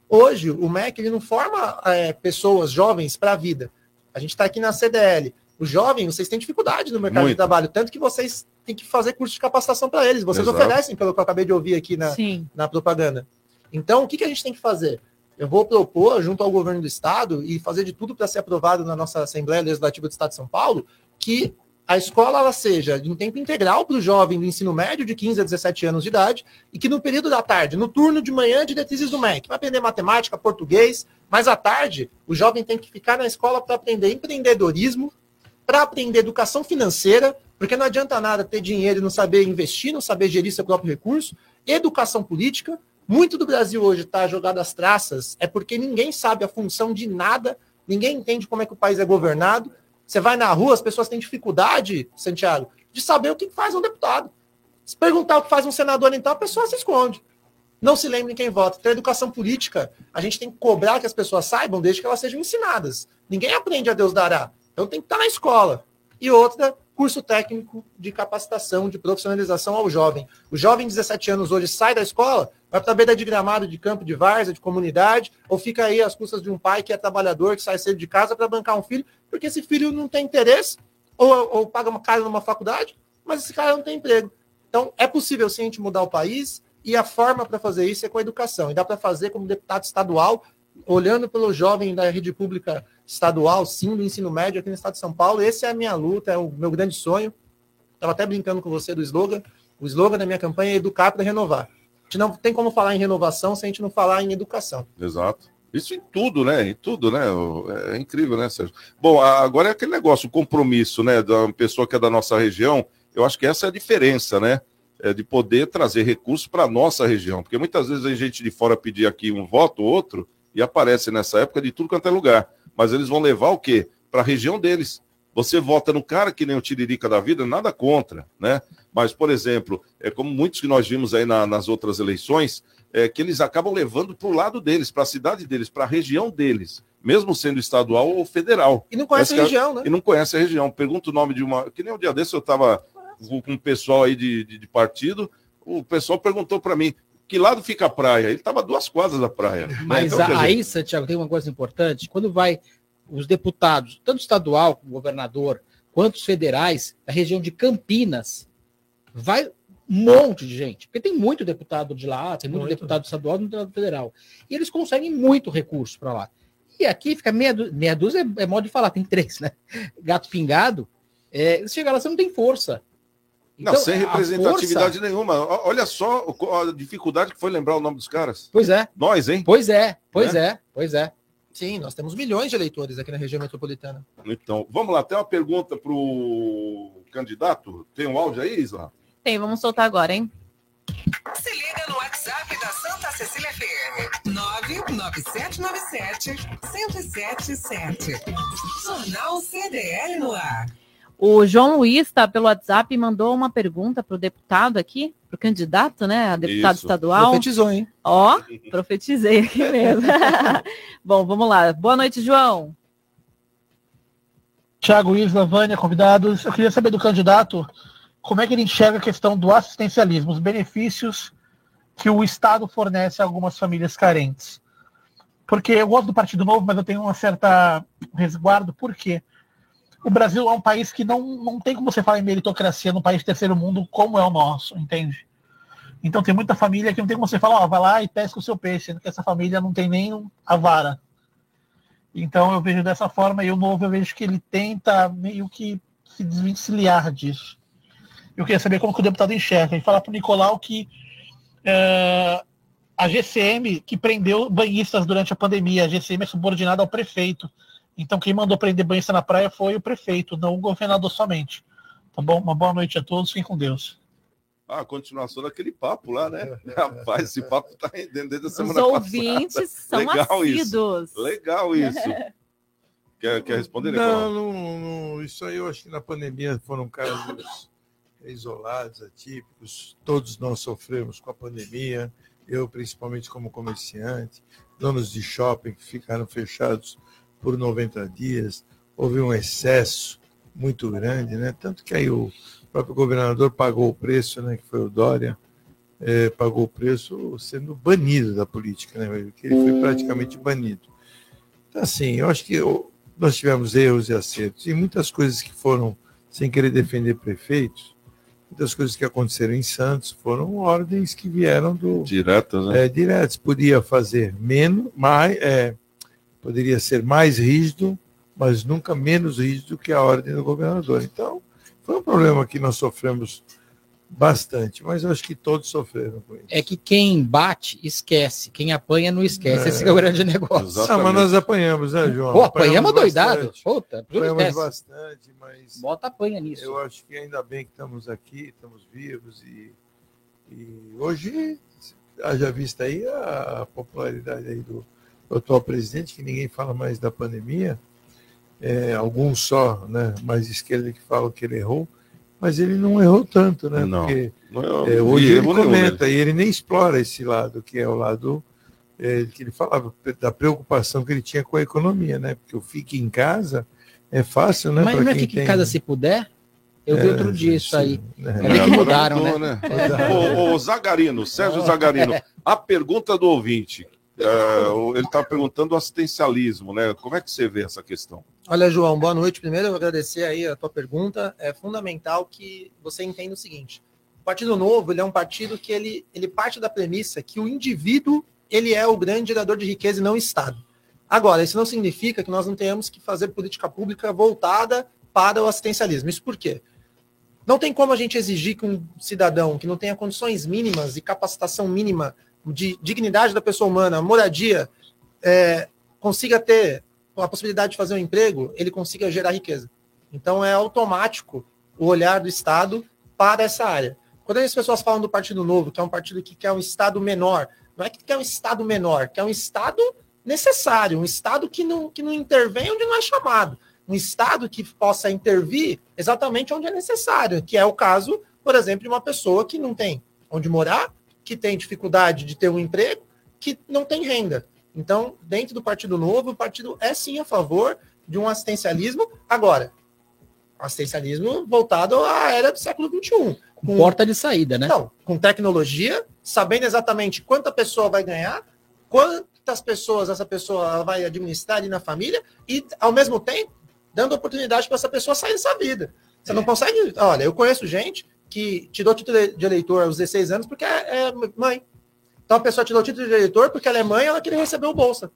Hoje, o MEC ele não forma é, pessoas jovens para a vida. A gente está aqui na CDL. Os jovens, vocês têm dificuldade no mercado de Muito. trabalho, tanto que vocês têm que fazer curso de capacitação para eles. Vocês Exato. oferecem, pelo que eu acabei de ouvir aqui na, Sim. na propaganda. Então, o que, que a gente tem que fazer? Eu vou propor, junto ao governo do Estado, e fazer de tudo para ser aprovado na nossa Assembleia Legislativa do Estado de São Paulo, que a escola ela seja em tempo integral para o jovem do ensino médio de 15 a 17 anos de idade, e que no período da tarde, no turno de manhã, diretrizes do MEC, vai aprender matemática, português, mas à tarde, o jovem tem que ficar na escola para aprender empreendedorismo, para aprender educação financeira, porque não adianta nada ter dinheiro e não saber investir, não saber gerir seu próprio recurso, educação política. Muito do Brasil hoje está jogado às traças, é porque ninguém sabe a função de nada, ninguém entende como é que o país é governado. Você vai na rua, as pessoas têm dificuldade, Santiago, de saber o que faz um deputado. Se perguntar o que faz um senador, então, a pessoa se esconde. Não se lembre quem vota. Então, a educação política, a gente tem que cobrar que as pessoas saibam desde que elas sejam ensinadas. Ninguém aprende a Deus dará. Então, tem que estar na escola. E outra, curso técnico de capacitação, de profissionalização ao jovem. O jovem de 17 anos hoje sai da escola, vai para a beira de gramado, de campo de várzea, de comunidade, ou fica aí às custas de um pai que é trabalhador, que sai cedo de casa para bancar um filho, porque esse filho não tem interesse, ou, ou paga uma casa numa faculdade, mas esse cara não tem emprego. Então, é possível sim a gente mudar o país, e a forma para fazer isso é com a educação. E dá para fazer como deputado estadual, olhando pelo jovem da rede pública estadual, sim, do ensino médio aqui no estado de São Paulo. Essa é a minha luta, é o meu grande sonho. Estava até brincando com você do slogan. O slogan da minha campanha é educar para renovar. A gente não tem como falar em renovação se a gente não falar em educação. Exato. Isso em tudo, né? Em tudo, né? É incrível, né, Sérgio? Bom, agora é aquele negócio, o compromisso, né, da pessoa que é da nossa região. Eu acho que essa é a diferença, né? É de poder trazer recursos para a nossa região. Porque muitas vezes a gente de fora pedir aqui um voto ou outro e aparece nessa época de tudo quanto é lugar. Mas eles vão levar o quê? Para a região deles. Você vota no cara que nem o Tiririca da vida, nada contra, né? Mas, por exemplo, é como muitos que nós vimos aí na- nas outras eleições, é que eles acabam levando para o lado deles, para a cidade deles, para a região deles, mesmo sendo estadual ou federal. E não conhece Essa a é- região, né? E não conhece a região. Pergunta o nome de uma. Que nem um dia desse eu estava com um pessoal aí de, de, de partido, o pessoal perguntou para mim que lado fica a praia. Ele estava duas quadras da praia. né? Mas Então, dizer, aí, Santiago, tem uma coisa importante. Quando vai os deputados, tanto estadual como governador, quanto os federais, da região de Campinas, vai um monte de gente. Porque tem muito deputado de lá, tem muito, Muito. deputado estadual e muito deputado federal. E eles conseguem muito recurso para lá. E aqui fica meia, meia dúzia, é, é modo de falar, tem três, né? Gato pingado. É, você chega lá, você não tem força. Não, Então, sem a representatividade força- nenhuma. Olha só a dificuldade que foi lembrar o nome dos caras. Pois é. Nós, hein? Pois é, pois Né? é, pois é. Sim, nós temos milhões de eleitores aqui na região metropolitana. Então, vamos lá, tem uma pergunta para o candidato. Tem um áudio aí, Isla? Tem, vamos soltar agora, hein? Se liga no WhatsApp da Santa Cecília FM. 99797 1077. Jornal CDL no ar. O João Luiz está pelo WhatsApp e mandou uma pergunta para o deputado aqui, para o candidato, né? A deputado Isso. estadual. Profetizou, hein? Ó, profetizei aqui mesmo. <laughs> Bom, vamos lá. Boa noite, João. Tiago Isla, Vânia, convidados. Eu queria saber do candidato como é que ele enxerga a questão do assistencialismo, os benefícios que o Estado fornece a algumas famílias carentes. Porque eu gosto do Partido Novo, mas eu tenho uma certa resguardo, por quê? O Brasil é um país que não, não tem como você falar em meritocracia num país terceiro mundo como é o nosso, entende? Então tem muita família que não tem como você falar, ó, vai lá e pesca o seu peixe, que essa família não tem nem a vara. Então eu vejo dessa forma e o novo eu vejo que ele tenta meio que se desvencilhar disso. Eu queria saber como que o deputado enxerga e falar para o Nicolau que é, a GCM que prendeu banhistas durante a pandemia, a GCM é subordinada ao prefeito. Então quem mandou prender banhista na praia foi o prefeito, não o governador somente. Tá bom? Uma boa noite a todos, fiquem com Deus. Ah, a continuação daquele papo lá, né? <laughs> Rapaz, esse papo tá rendendo desde a Os semana ouvintes passada. <laughs> são Legal assíduos. Isso. Legal isso. <laughs> Quer, quer responder, Não, não, não, isso aí eu acho que na pandemia foram casos isolados, atípicos. Todos nós sofremos com a pandemia, eu principalmente como comerciante, donos de shopping que ficaram fechados por 90 dias. Houve um excesso muito grande, né? Tanto que aí o próprio governador pagou o preço, né? Que foi o Dória, eh, pagou o preço sendo banido da política, né? Que ele foi praticamente banido. Então, assim, eu acho que nós tivemos erros e acertos, e muitas coisas que foram, sem querer defender prefeitos, muitas coisas que aconteceram em Santos foram ordens que vieram do. Diretas, né? É, diretas. Podia fazer menos, mais, é, poderia ser mais rígido, mas nunca menos rígido que a ordem do governador. Então, foi um problema que nós sofremos bastante, mas eu acho que todos sofreram com isso. É que quem bate, esquece. Quem apanha, não esquece. Esse é o grande negócio. Ah, mas nós apanhamos, né, João? Pô, apanhamos doidado. bastante. Puta, apanhamos esquece. bastante, mas. Bota apanha nisso. Eu acho que ainda bem que estamos aqui, estamos vivos e, e hoje, haja vista aí a popularidade aí do, do atual presidente, que ninguém fala mais da pandemia, é, alguns só, né, mais de esquerda que falam que ele errou, mas ele não errou tanto, né? Não, Porque não errou- é, hoje ele comenta e ele nem explora esse lado, que é o lado é, que ele falava da preocupação que ele tinha com a economia, né? Porque o fique em casa é fácil, né? Mas não é quem fique em tem- casa se puder? Eu vi É, outro dia isso aí. É, Ainda que mudaram, mudou, né? <laughs> Ô, ô, Zagarino, Sérgio Zagarino, a pergunta do ouvinte. O- ele está perguntando o assistencialismo, né? Como é que você vê essa questão? Olha, João, boa noite. Primeiro, eu agradecer aí a tua pergunta. É fundamental que você entenda o seguinte: o Partido Novo ele é um partido que ele, ele parte da premissa que o indivíduo ele é o grande gerador de riqueza e não o Estado. Agora, isso não significa que nós não tenhamos que fazer política pública voltada para o assistencialismo. Isso por quê? Não tem como a gente exigir que um cidadão que não tenha condições mínimas e capacitação mínima de dignidade da pessoa humana, moradia, é, consiga ter a possibilidade de fazer um emprego, ele consiga gerar riqueza. Então é automático o olhar do Estado para essa área. Quando as pessoas falam do Partido Novo, que é um partido que quer um Estado menor, não é que quer um Estado menor, quer um Estado necessário, um Estado que não, que não intervém onde não é chamado, um Estado que possa intervir exatamente onde é necessário, que é o caso, por exemplo, de uma pessoa que não tem onde morar, que tem dificuldade de ter um emprego, que não tem renda. Então, dentro do Partido Novo, o partido é sim a favor de um assistencialismo. Agora, assistencialismo voltado à era do século XXI. Com, Porta de saída, né? Não, com tecnologia, sabendo exatamente quanta pessoa vai ganhar, quantas pessoas essa pessoa vai administrar ali na família e, ao mesmo tempo, dando oportunidade para essa pessoa sair dessa vida. Você não consegue. Olha, eu conheço gente que tirou título de eleitor aos 16 anos porque é, é mãe. Então a pessoa tirou título de eleitor porque ela é mãe ela queria receber o bolsa.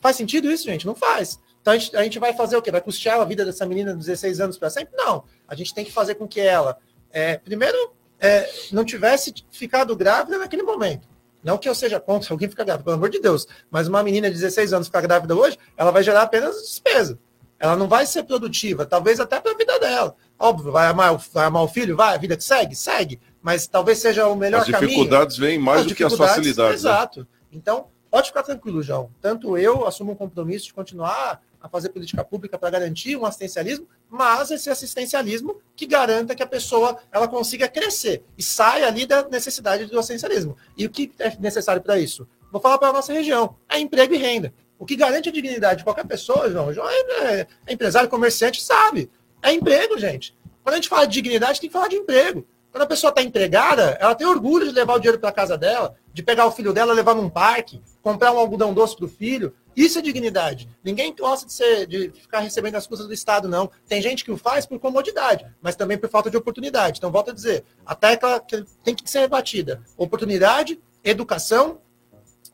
Faz sentido isso, gente? Não faz. Então a gente, a gente vai fazer o quê? Vai custear a vida dessa menina de 16 anos para sempre? Não. A gente tem que fazer com que ela, é, primeiro, é, não tivesse ficado grávida naquele momento. Não que eu seja contra alguém ficar grávida, pelo amor de Deus. Mas uma menina de 16 anos ficar grávida hoje, ela vai gerar apenas despesa. Ela não vai ser produtiva, talvez até para a vida dela. Óbvio, vai amar, o- vai amar o filho? Vai, a vida que segue? Segue. Mas talvez seja o melhor As caminho. dificuldades vêm mais do que as facilidades. né? Exato. Então, pode ficar tranquilo, João. Tanto eu assumo um compromisso de continuar a fazer política pública para garantir um assistencialismo, mas esse assistencialismo que garanta que a pessoa ela consiga crescer e saia ali da necessidade do assistencialismo. E o que é necessário para isso? Vou falar para a nossa região: é emprego e renda. O que garante a dignidade de qualquer pessoa, João, João é, é empresário, comerciante, sabe. É emprego, gente. Quando a gente fala de dignidade, tem que falar de emprego. Quando a pessoa está empregada, ela tem orgulho de levar o dinheiro para casa dela. de pegar o filho dela, levar num parque, comprar um algodão doce pro filho. Isso é dignidade. Ninguém gosta de, ser, de ficar recebendo as custas do Estado, não. Tem gente que o faz por comodidade, mas também por falta de oportunidade. Então, volto a dizer, a tecla tem que ser batida. Oportunidade, educação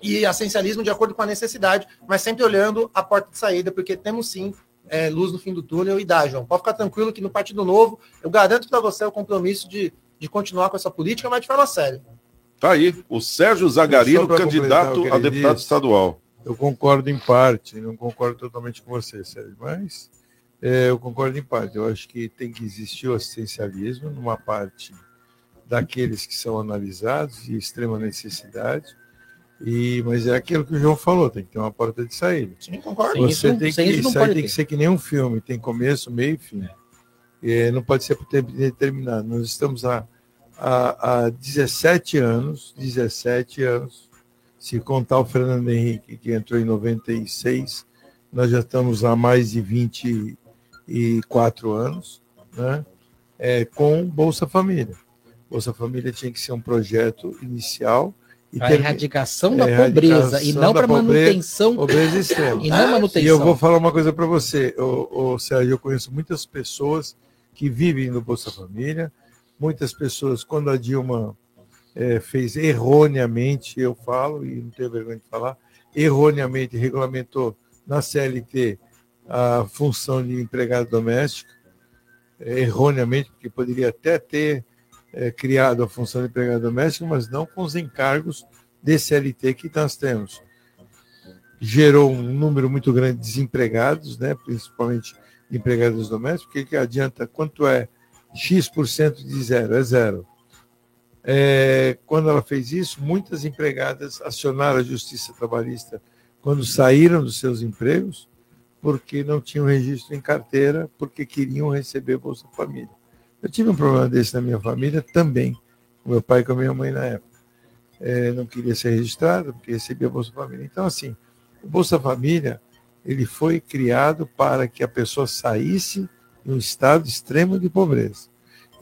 e essencialismo de acordo com a necessidade, mas sempre olhando a porta de saída, porque temos sim é, luz no fim do túnel e dá, João. Pode ficar tranquilo que no Partido Novo, eu garanto para você o compromisso de, de continuar com essa política, mas de forma séria. Tá aí, o Sérgio Zagarino, candidato a deputado disse, estadual. Eu concordo em parte, não concordo totalmente com você, Sérgio, mas é, eu concordo em parte. Eu acho que tem que existir o assistencialismo numa parte daqueles que são analisados de extrema necessidade, e, mas é aquilo que o João falou, tem que ter uma porta de saída. Sim, concordo. Você Isso- tem sem que, isso não isso aí pode tem que ser que nem um filme, tem começo, meio e fim. E não pode ser por tempo determinado. Nós estamos há, há, há 17 anos, 17 anos, se contar o Fernando Henrique, que entrou em 96, nós já estamos há mais de 24 anos, né? É, com Bolsa Família. Bolsa Família tinha que ser um projeto inicial e ter- erradicação da É, pobreza e não pobre- manutenção- pobreza extrema. e não manutenção. E eu vou falar uma coisa para você, ô, ô, Sérgio, eu conheço muitas pessoas que vivem no Bolsa Família, muitas pessoas, quando a Dilma eh, fez erroneamente, eu falo, e não tenho vergonha de falar, erroneamente regulamentou na CLT a função de empregado doméstico, eh, erroneamente, porque poderia até ter eh, criado a função de empregado doméstico, mas não com os encargos de CLT que nós temos. Gerou um número muito grande de desempregados, né, principalmente empregados domésticos, porque que adianta quanto é X% de zero? É zero. É, quando ela fez isso, muitas empregadas acionaram a Justiça Trabalhista quando saíram dos seus empregos, porque não tinham registro em carteira, porque queriam receber Bolsa Família. Eu tive um problema desse na minha família também, com meu pai e com a minha mãe na época. É, não queria ser registrado, porque recebia Bolsa Família. Então, assim, o Bolsa Família ele foi criado para que a pessoa saísse de um estado extremo de pobreza,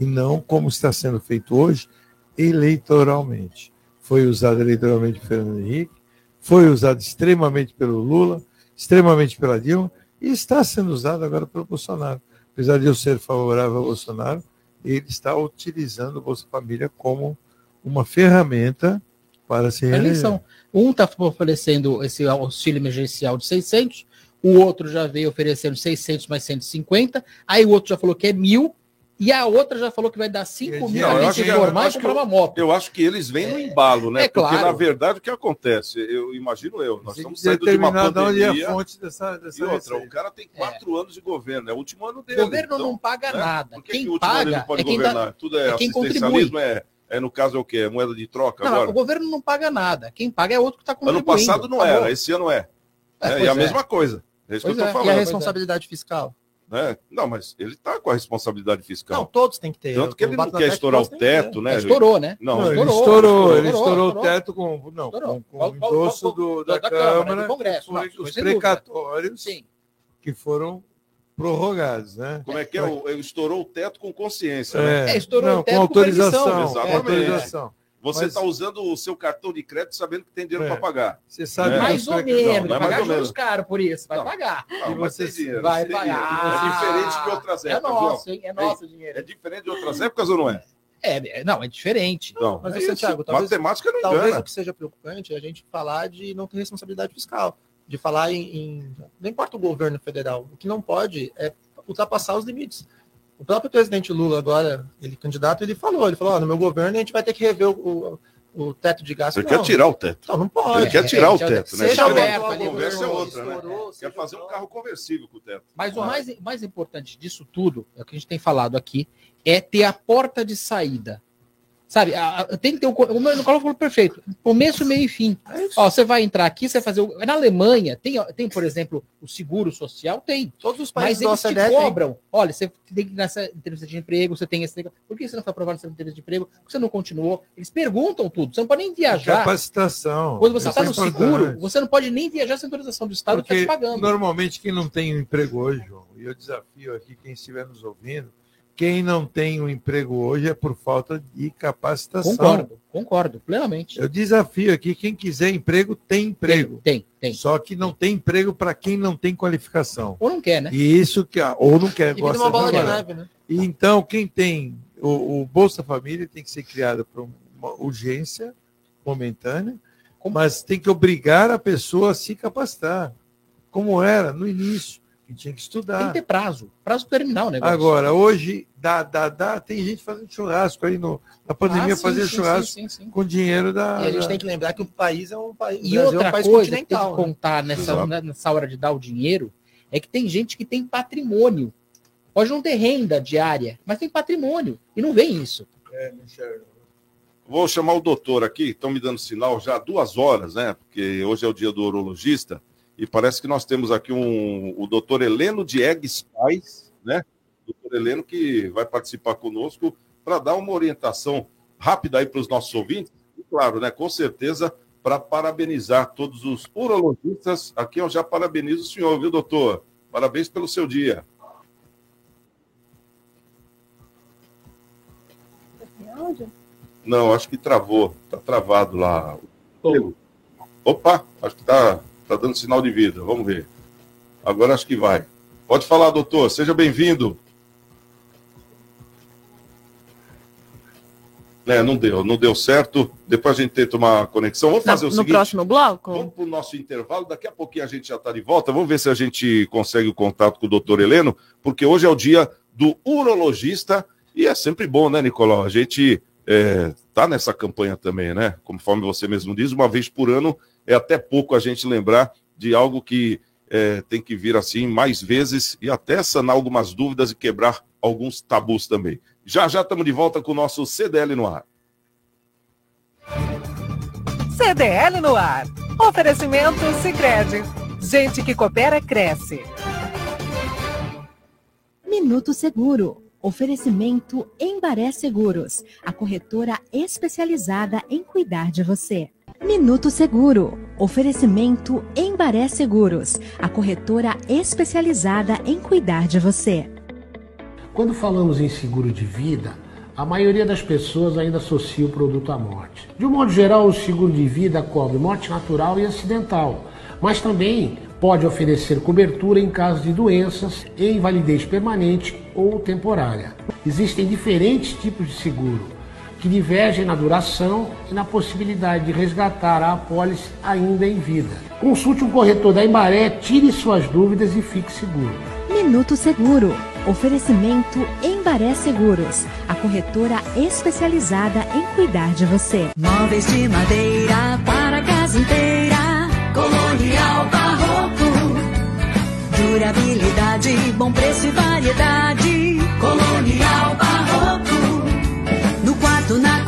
e não como está sendo feito hoje, eleitoralmente. Foi usado eleitoralmente pelo Fernando Henrique, foi usado extremamente pelo Lula, extremamente pela Dilma, e está sendo usado agora pelo Bolsonaro. Apesar de eu ser favorável ao Bolsonaro, ele está utilizando o Bolsa Família como uma ferramenta para se reeleger. eleição. Um está oferecendo esse auxílio emergencial de 600, o outro já veio oferecendo 600 mais 150, aí o outro já falou que é mil, e a outra já falou que vai dar 5 mil Não, para acho se que- formar e comprar uma moto. Eu acho que eles vêm no embalo, né? É Porque, claro. na verdade, o que acontece? Eu imagino eu, nós estamos saindo de uma determinar de onde é a pandemia. fonte dessa, dessa E outra, receita. o cara tem quatro anos de governo, é o último ano O dele. governo então, não paga né? nada. Por que Quem que o ano paga não pode é quem, dá- governar? Tudo é, é quem contribui. assistencialismo, é, é, no caso, é o quê? É moeda de troca Não, agora? o governo não paga nada. Quem paga é outro que está Ano contribuindo. passado não Acabou. era, esse ano é. É, É, a é. mesma coisa. É isso que eu é. estou E a falando. responsabilidade fiscal? Né? Não, mas ele está com a responsabilidade fiscal. Não, todos têm que ter. Tanto que ele não quer estourar o teto, né? Estourou, né? Não, Não, ele ele estourou, ele estourou, estourou o teto com, não, com, com o endosso do, da, da Câmara, Câmara, do Congresso. Não, os precatórios Sim. que foram prorrogados, né? Como é que é? O, ele estourou o teto com consciência, É, né? É, estourou não, o teto com autorização, com autorização. Você Mas- está usando o seu cartão de crédito sabendo que tem dinheiro É. para pagar. Você sabe É. Mais os ou menos. Não, vai não é pagar mais ou juros menos. caros por isso. Vai Não. pagar. Não, E mas você dinheiro, vai pagar. É diferente de outras É épocas, nosso, João. hein? É nosso o dinheiro. É diferente de outras épocas ou não é? É, é, não, é diferente. Não, Mas, é isso. Santiago, talvez- Matemática não Talvez engana. o que seja preocupante é a gente falar de não ter responsabilidade fiscal, de falar em, em- Não importa o governo federal, o que não pode é ultrapassar os limites. O próprio presidente Lula, agora, ele candidato, ele falou: ele falou, ó, no meu governo a gente vai ter que rever o, o, o teto de gasto. Ele quer tirar o teto. Não, não pode. Ele quer tirar o teto, né? Seja aberto a ali, conversa é estourou, outra, né? estourou, Quer seja fazer um carro conversível com o teto. Mas o Ah. mais, o mais importante disso tudo, é o que a gente tem falado aqui, é ter a porta de saída. Sabe, a- a- tem que ter o. O Nicolau falou perfeito. Começo, meio e fim. Ó, você vai entrar aqui, você vai fazer. o- Na Alemanha, tem, tem, por exemplo, o seguro social? Tem. Todos os Mas países da eles te cobram. Olha, você tem que nessa entrevista de emprego, você tem esse. Por que você não foi aprovado nessa entrevista de emprego? Por que você não continuou? Eles perguntam tudo. Você não pode nem viajar. Capacitação. Quando você está é no importante. seguro, você não pode nem viajar sem autorização do Estado que está Porque te pagando. normalmente quem não tem um emprego hoje, João, e eu desafio aqui quem estiver nos ouvindo, quem não tem um emprego hoje é por falta de capacitação. Concordo, concordo, plenamente. Eu desafio aqui, quem quiser emprego, tem emprego. Tem, tem. Só que não tem emprego para quem não tem qualificação. Ou não quer, né? E isso que ou não quer, E vira uma bola de neve, né? E então, quem tem o, o Bolsa Família tem que ser criado por uma urgência momentânea, mas tem que obrigar a pessoa a se capacitar, como era no início, que tinha que estudar. Tem que ter prazo, prazo terminal, né? Agora, hoje, dá, dá, dá, tem gente fazendo churrasco aí no, na pandemia, Ah, sim, fazendo sim, churrasco sim, sim, sim. com dinheiro da. E a gente da- tem que lembrar que o país é um país, o E Brasil é outra um país coisa que tem que contar nessa, né, nessa hora de dar o dinheiro é que tem gente que tem patrimônio. Pode não ter renda diária, mas tem patrimônio. E não vem isso. É. Vou chamar o doutor aqui, estão me dando sinal já há duas horas, né? Porque hoje é o dia do urologista, e parece que nós temos aqui um, o doutor Heleno Diegues Paz, né? Doutor Heleno, que vai participar conosco para dar uma orientação rápida aí para os nossos ouvintes, e claro, né? Com certeza, para parabenizar todos os urologistas. Aqui eu já parabenizo o senhor, viu, doutor? Parabéns pelo seu dia. Não, acho que travou. Tá travado lá. Opa, acho que tá, tá dando sinal de vida. Vamos ver. Agora acho que vai. Pode falar, doutor. Seja bem-vindo. É, não deu, não deu certo. Depois a gente tenta uma conexão. Vamos fazer no o seguinte. próximo bloco? Vamos para o nosso intervalo. Daqui a pouquinho a gente já está de volta. Vamos ver se a gente consegue o contato com o doutor Heleno, porque hoje é o dia do urologista e é sempre bom, né, Nicolau? A gente está nessa campanha também, né? Conforme você mesmo diz, uma vez por ano é até pouco a gente lembrar de algo que é, tem que vir assim mais vezes e até sanar algumas dúvidas e quebrar alguns tabus também. Já já estamos de volta com o nosso CDL no ar. CDL no ar. Oferecimento Sicredi. Gente que coopera cresce. Minuto Seguro. Oferecimento Embaré Seguros, a corretora especializada em cuidar de você. Minuto Seguro. Oferecimento Embaré Seguros, a corretora especializada em cuidar de você. Quando falamos em seguro de vida, a maioria das pessoas ainda associa o produto à morte. De um modo geral, o seguro de vida cobre morte natural e acidental, mas também pode oferecer cobertura em caso de doenças invalidez permanente ou temporária. Existem diferentes tipos de seguro que divergem na duração e na possibilidade de resgatar a apólice ainda em vida. Consulte um corretor da Embaré, tire suas dúvidas e fique seguro. Minuto Seguro. Oferecimento Embaré Seguros, a corretora especializada em cuidar de você. Móveis de madeira para a casa inteira. Colonial Barroco. Durabilidade, bom preço e variedade. Colonial Barroco.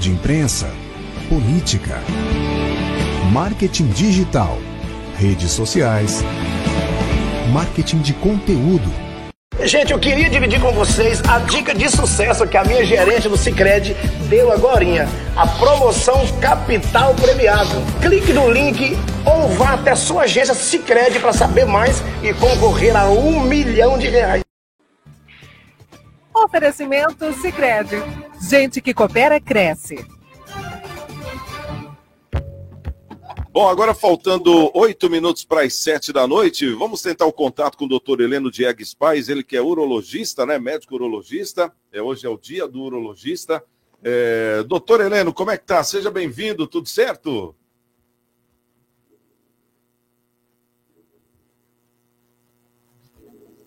de imprensa, política, marketing digital, redes sociais, marketing de conteúdo. Gente, eu queria dividir com vocês a dica de sucesso que a minha gerente do Cicred deu agorinha. A promoção Capital Premiado. Clique no link ou vá até a sua agência Cicred para saber mais e concorrer a um milhão de reais. Oferecimento Sicredi. Gente que coopera cresce. Bom, agora faltando oito minutos para as sete da noite, vamos tentar o contato com o doutor Heleno Diegues Paz, ele que é urologista, né? Médico urologista. É, hoje é o dia do urologista. É, doutor Heleno, como é que tá? Seja bem-vindo, tudo certo?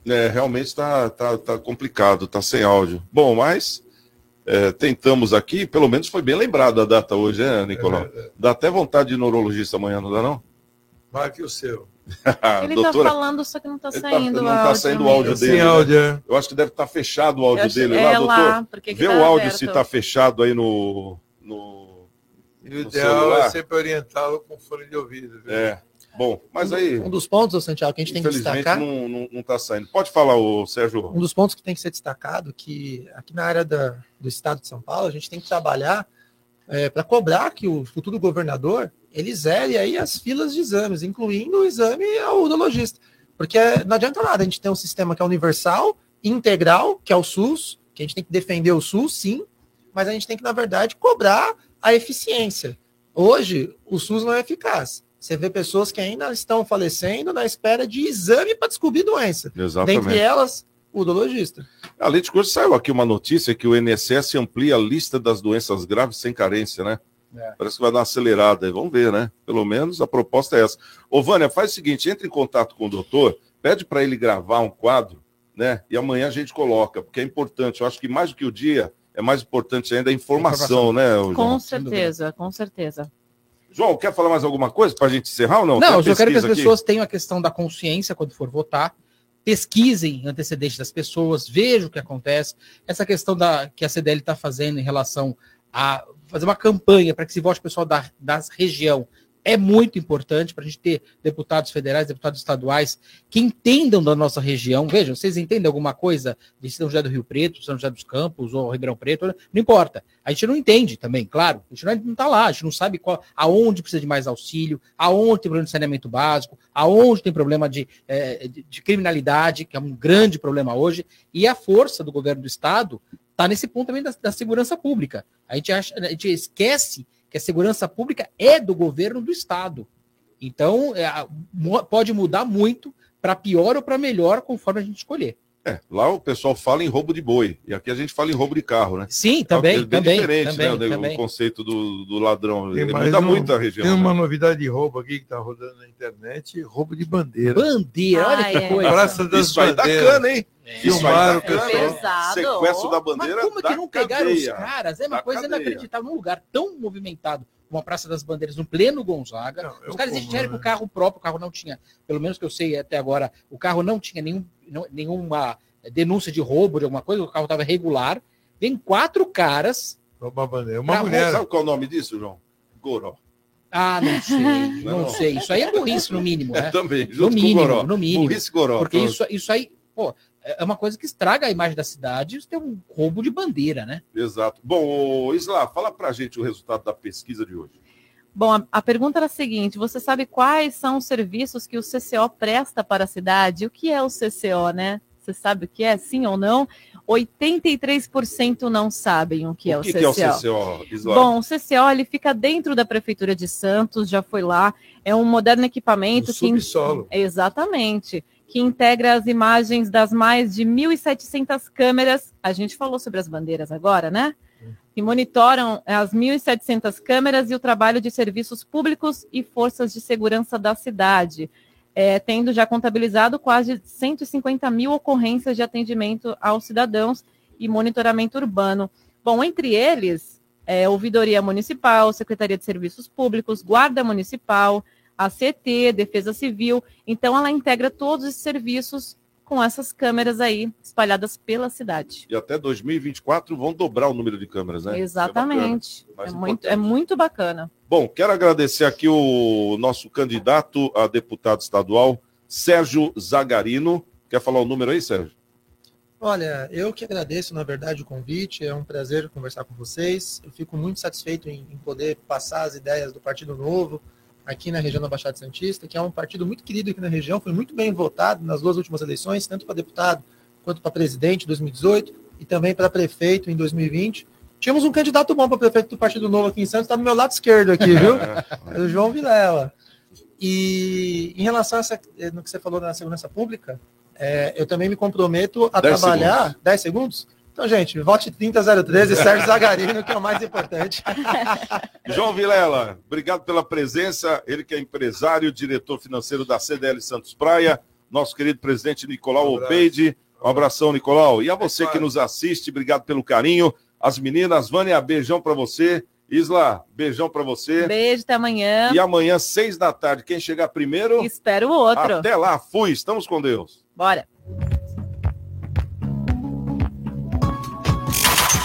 É, realmente está tá, tá complicado, está sem áudio. Bom, mas é, tentamos aqui, pelo menos foi bem lembrado a data hoje, né, Nicolau? Dá até vontade de ir no urologista amanhã, não dá não? Marque o seu. <laughs> Ele tá falando, só que não tá tá- saindo não o tá áudio. saindo o áudio Sem dele. né? áudio, é. Eu acho que deve estar fechado o áudio acho- dele é lá, doutor. lá, porque que Vê tá o áudio aberto. se está fechado aí no, no, E no o ideal celular. é sempre orientá-lo com fone de ouvido. viu? É. Bom, mas aí, Um dos pontos, Santiago, que a gente tem que destacar. não, não, não tá saindo. Pode falar, o Sérgio. Um dos pontos que tem que ser destacado que aqui na área da- do estado de São Paulo a gente tem que trabalhar para cobrar que o futuro governador ele zere aí as filas de exames, incluindo o exame ao urologista. Porque não adianta nada a gente ter um sistema que é universal, integral, que é o SUS, que a gente tem que defender o SUS, sim, mas a gente tem que, na verdade, cobrar a eficiência. Hoje, o SUS não é eficaz. Você vê pessoas que ainda estão falecendo na espera de exame para descobrir doença. Exatamente. Dentre elas, o urologista. Além de coisa, saiu aqui uma notícia que o INSS amplia a lista das doenças graves sem carência, né? É. Parece que vai dar uma acelerada aí. Vamos ver, né? Pelo menos a proposta é essa. Ô, Vânia, faz o seguinte: entre em contato com o doutor, pede para ele gravar um quadro, né? E amanhã a gente coloca, porque é importante. Eu acho que mais do que o dia, é mais importante ainda a informação, né, ô, João? Com certeza, com certeza. João, quer falar mais alguma coisa para a gente encerrar ou não? Não, eu só quero que as pesquisa aqui? pessoas tenham a questão da consciência quando for votar, pesquisem antecedentes das pessoas, vejam o que acontece. Essa questão da, que a CDL está fazendo em relação a fazer uma campanha para que se vote o pessoal da, da região é muito importante para a gente ter deputados federais, deputados estaduais que entendam da nossa região. Vejam, vocês entendem alguma coisa de São José do Rio Preto, São José dos Campos ou Ribeirão Preto? Não importa. A gente não entende também, claro. A gente não está lá, a gente não sabe qual, aonde precisa de mais auxílio, aonde tem problema de saneamento básico, aonde tem problema de, de, de criminalidade, que é um grande problema hoje, e a força do governo do Estado está nesse ponto também da, da segurança pública. A gente, acha, a gente esquece que a segurança pública é do governo do Estado. Então, é, pode mudar muito para pior ou para melhor, conforme a gente escolher. É, lá o pessoal fala em roubo de boi, e aqui a gente fala em roubo de carro, né? Sim, também, É bem também, diferente, também, né? o- também. O conceito do, do ladrão. Tem muda um- muito a região. Tem né? uma novidade de roubo aqui que está rodando na internet: roubo de bandeira. Bandeira, olha Ah, que é. coisa. Praça das Isso aí dá Bandeiras. cana, hein? Isso aí Filmaram dá o pessoal. Sequestro da bandeira Mas como da que não pegaram cadeia. os caras? É uma Da coisa cadeia. inacreditável. Num lugar tão movimentado, como a Praça das Bandeiras, no pleno Gonzaga. Não, é os caras vieram com né? o carro próprio, o carro não tinha, pelo menos que eu sei até agora, o carro não tinha nenhum, não- nenhuma denúncia de roubo, de alguma coisa, o carro estava regular. Vem quatro caras. Roubar bandeira. Uma Pra mulher. Sabe qual é o nome disso, João? Goró. Ah, não sei, <laughs> não, Não. sei. Isso aí é burrice, no mínimo, É, né? também, No junto com o mínimo, Goró. no mínimo. Burrice Goró. Porque isso, isso aí, pô, é uma coisa que estraga a imagem da cidade, isso tem um roubo de bandeira, né? Exato. Bom, Isla, fala pra gente o resultado da pesquisa de hoje. Bom, a, a pergunta era a seguinte: você sabe quais são os serviços que o CCO presta para a cidade? O que é o CCO, né? Você sabe o que é, sim ou não? 83% não sabem o que é o o que, CCO. que é o CCO, Isla? Bom, o CCO ele fica dentro da Prefeitura de Santos, já foi lá. É um moderno equipamento No que. subsolo. Exatamente. Que integra as imagens das mais de 1.700 câmeras. A gente falou sobre as bandeiras agora, né? Que monitoram as 1.700 câmeras e o trabalho de serviços públicos e forças de segurança da cidade. É, tendo já contabilizado quase 150 mil ocorrências de atendimento aos cidadãos e monitoramento urbano. Bom, entre eles, é, Ouvidoria Municipal, Secretaria de Serviços Públicos, Guarda Municipal, a CT, Defesa Civil. Então, ela integra todos esses serviços com essas câmeras aí espalhadas pela cidade. E até 2024 vão dobrar o número de câmeras, né? Exatamente. É bacana. É Mais muito, é muito bacana. Bom, quero agradecer aqui o nosso candidato a deputado estadual, Sérgio Zagarino. Quer falar o número aí, Sérgio? Olha, eu que agradeço, na verdade, o convite. É um prazer conversar com vocês. Eu fico muito satisfeito em, em poder passar as ideias do Partido Novo aqui na região da Baixada Santista, que é um partido muito querido aqui na região, foi muito bem votado nas duas últimas eleições, tanto para deputado quanto para presidente em 2018 e também para prefeito em 2020. Tínhamos um candidato bom para prefeito do Partido Novo aqui em Santos, está do meu lado esquerdo aqui, viu? <laughs> É o João Vilela. E em relação a essa, eh, no que você falou da segurança pública, é, eu também me comprometo a Dez trabalhar. segundos. 10 segundos? Então, gente, vote 30013, Sérgio Zagarino, que é o mais importante. <laughs> João Vilela, obrigado pela presença. Ele que é empresário, diretor financeiro da CDL Santos Praia, nosso querido presidente Nicolau Um. Obeide. Um abração, Nicolau. E a você que nos assiste, obrigado pelo carinho. As meninas, Vânia, beijão para você. Isla, beijão pra você. Beijo, até amanhã. E amanhã, seis da tarde, quem chegar primeiro. Espero o outro. Até lá, fui. Estamos com Deus. Bora.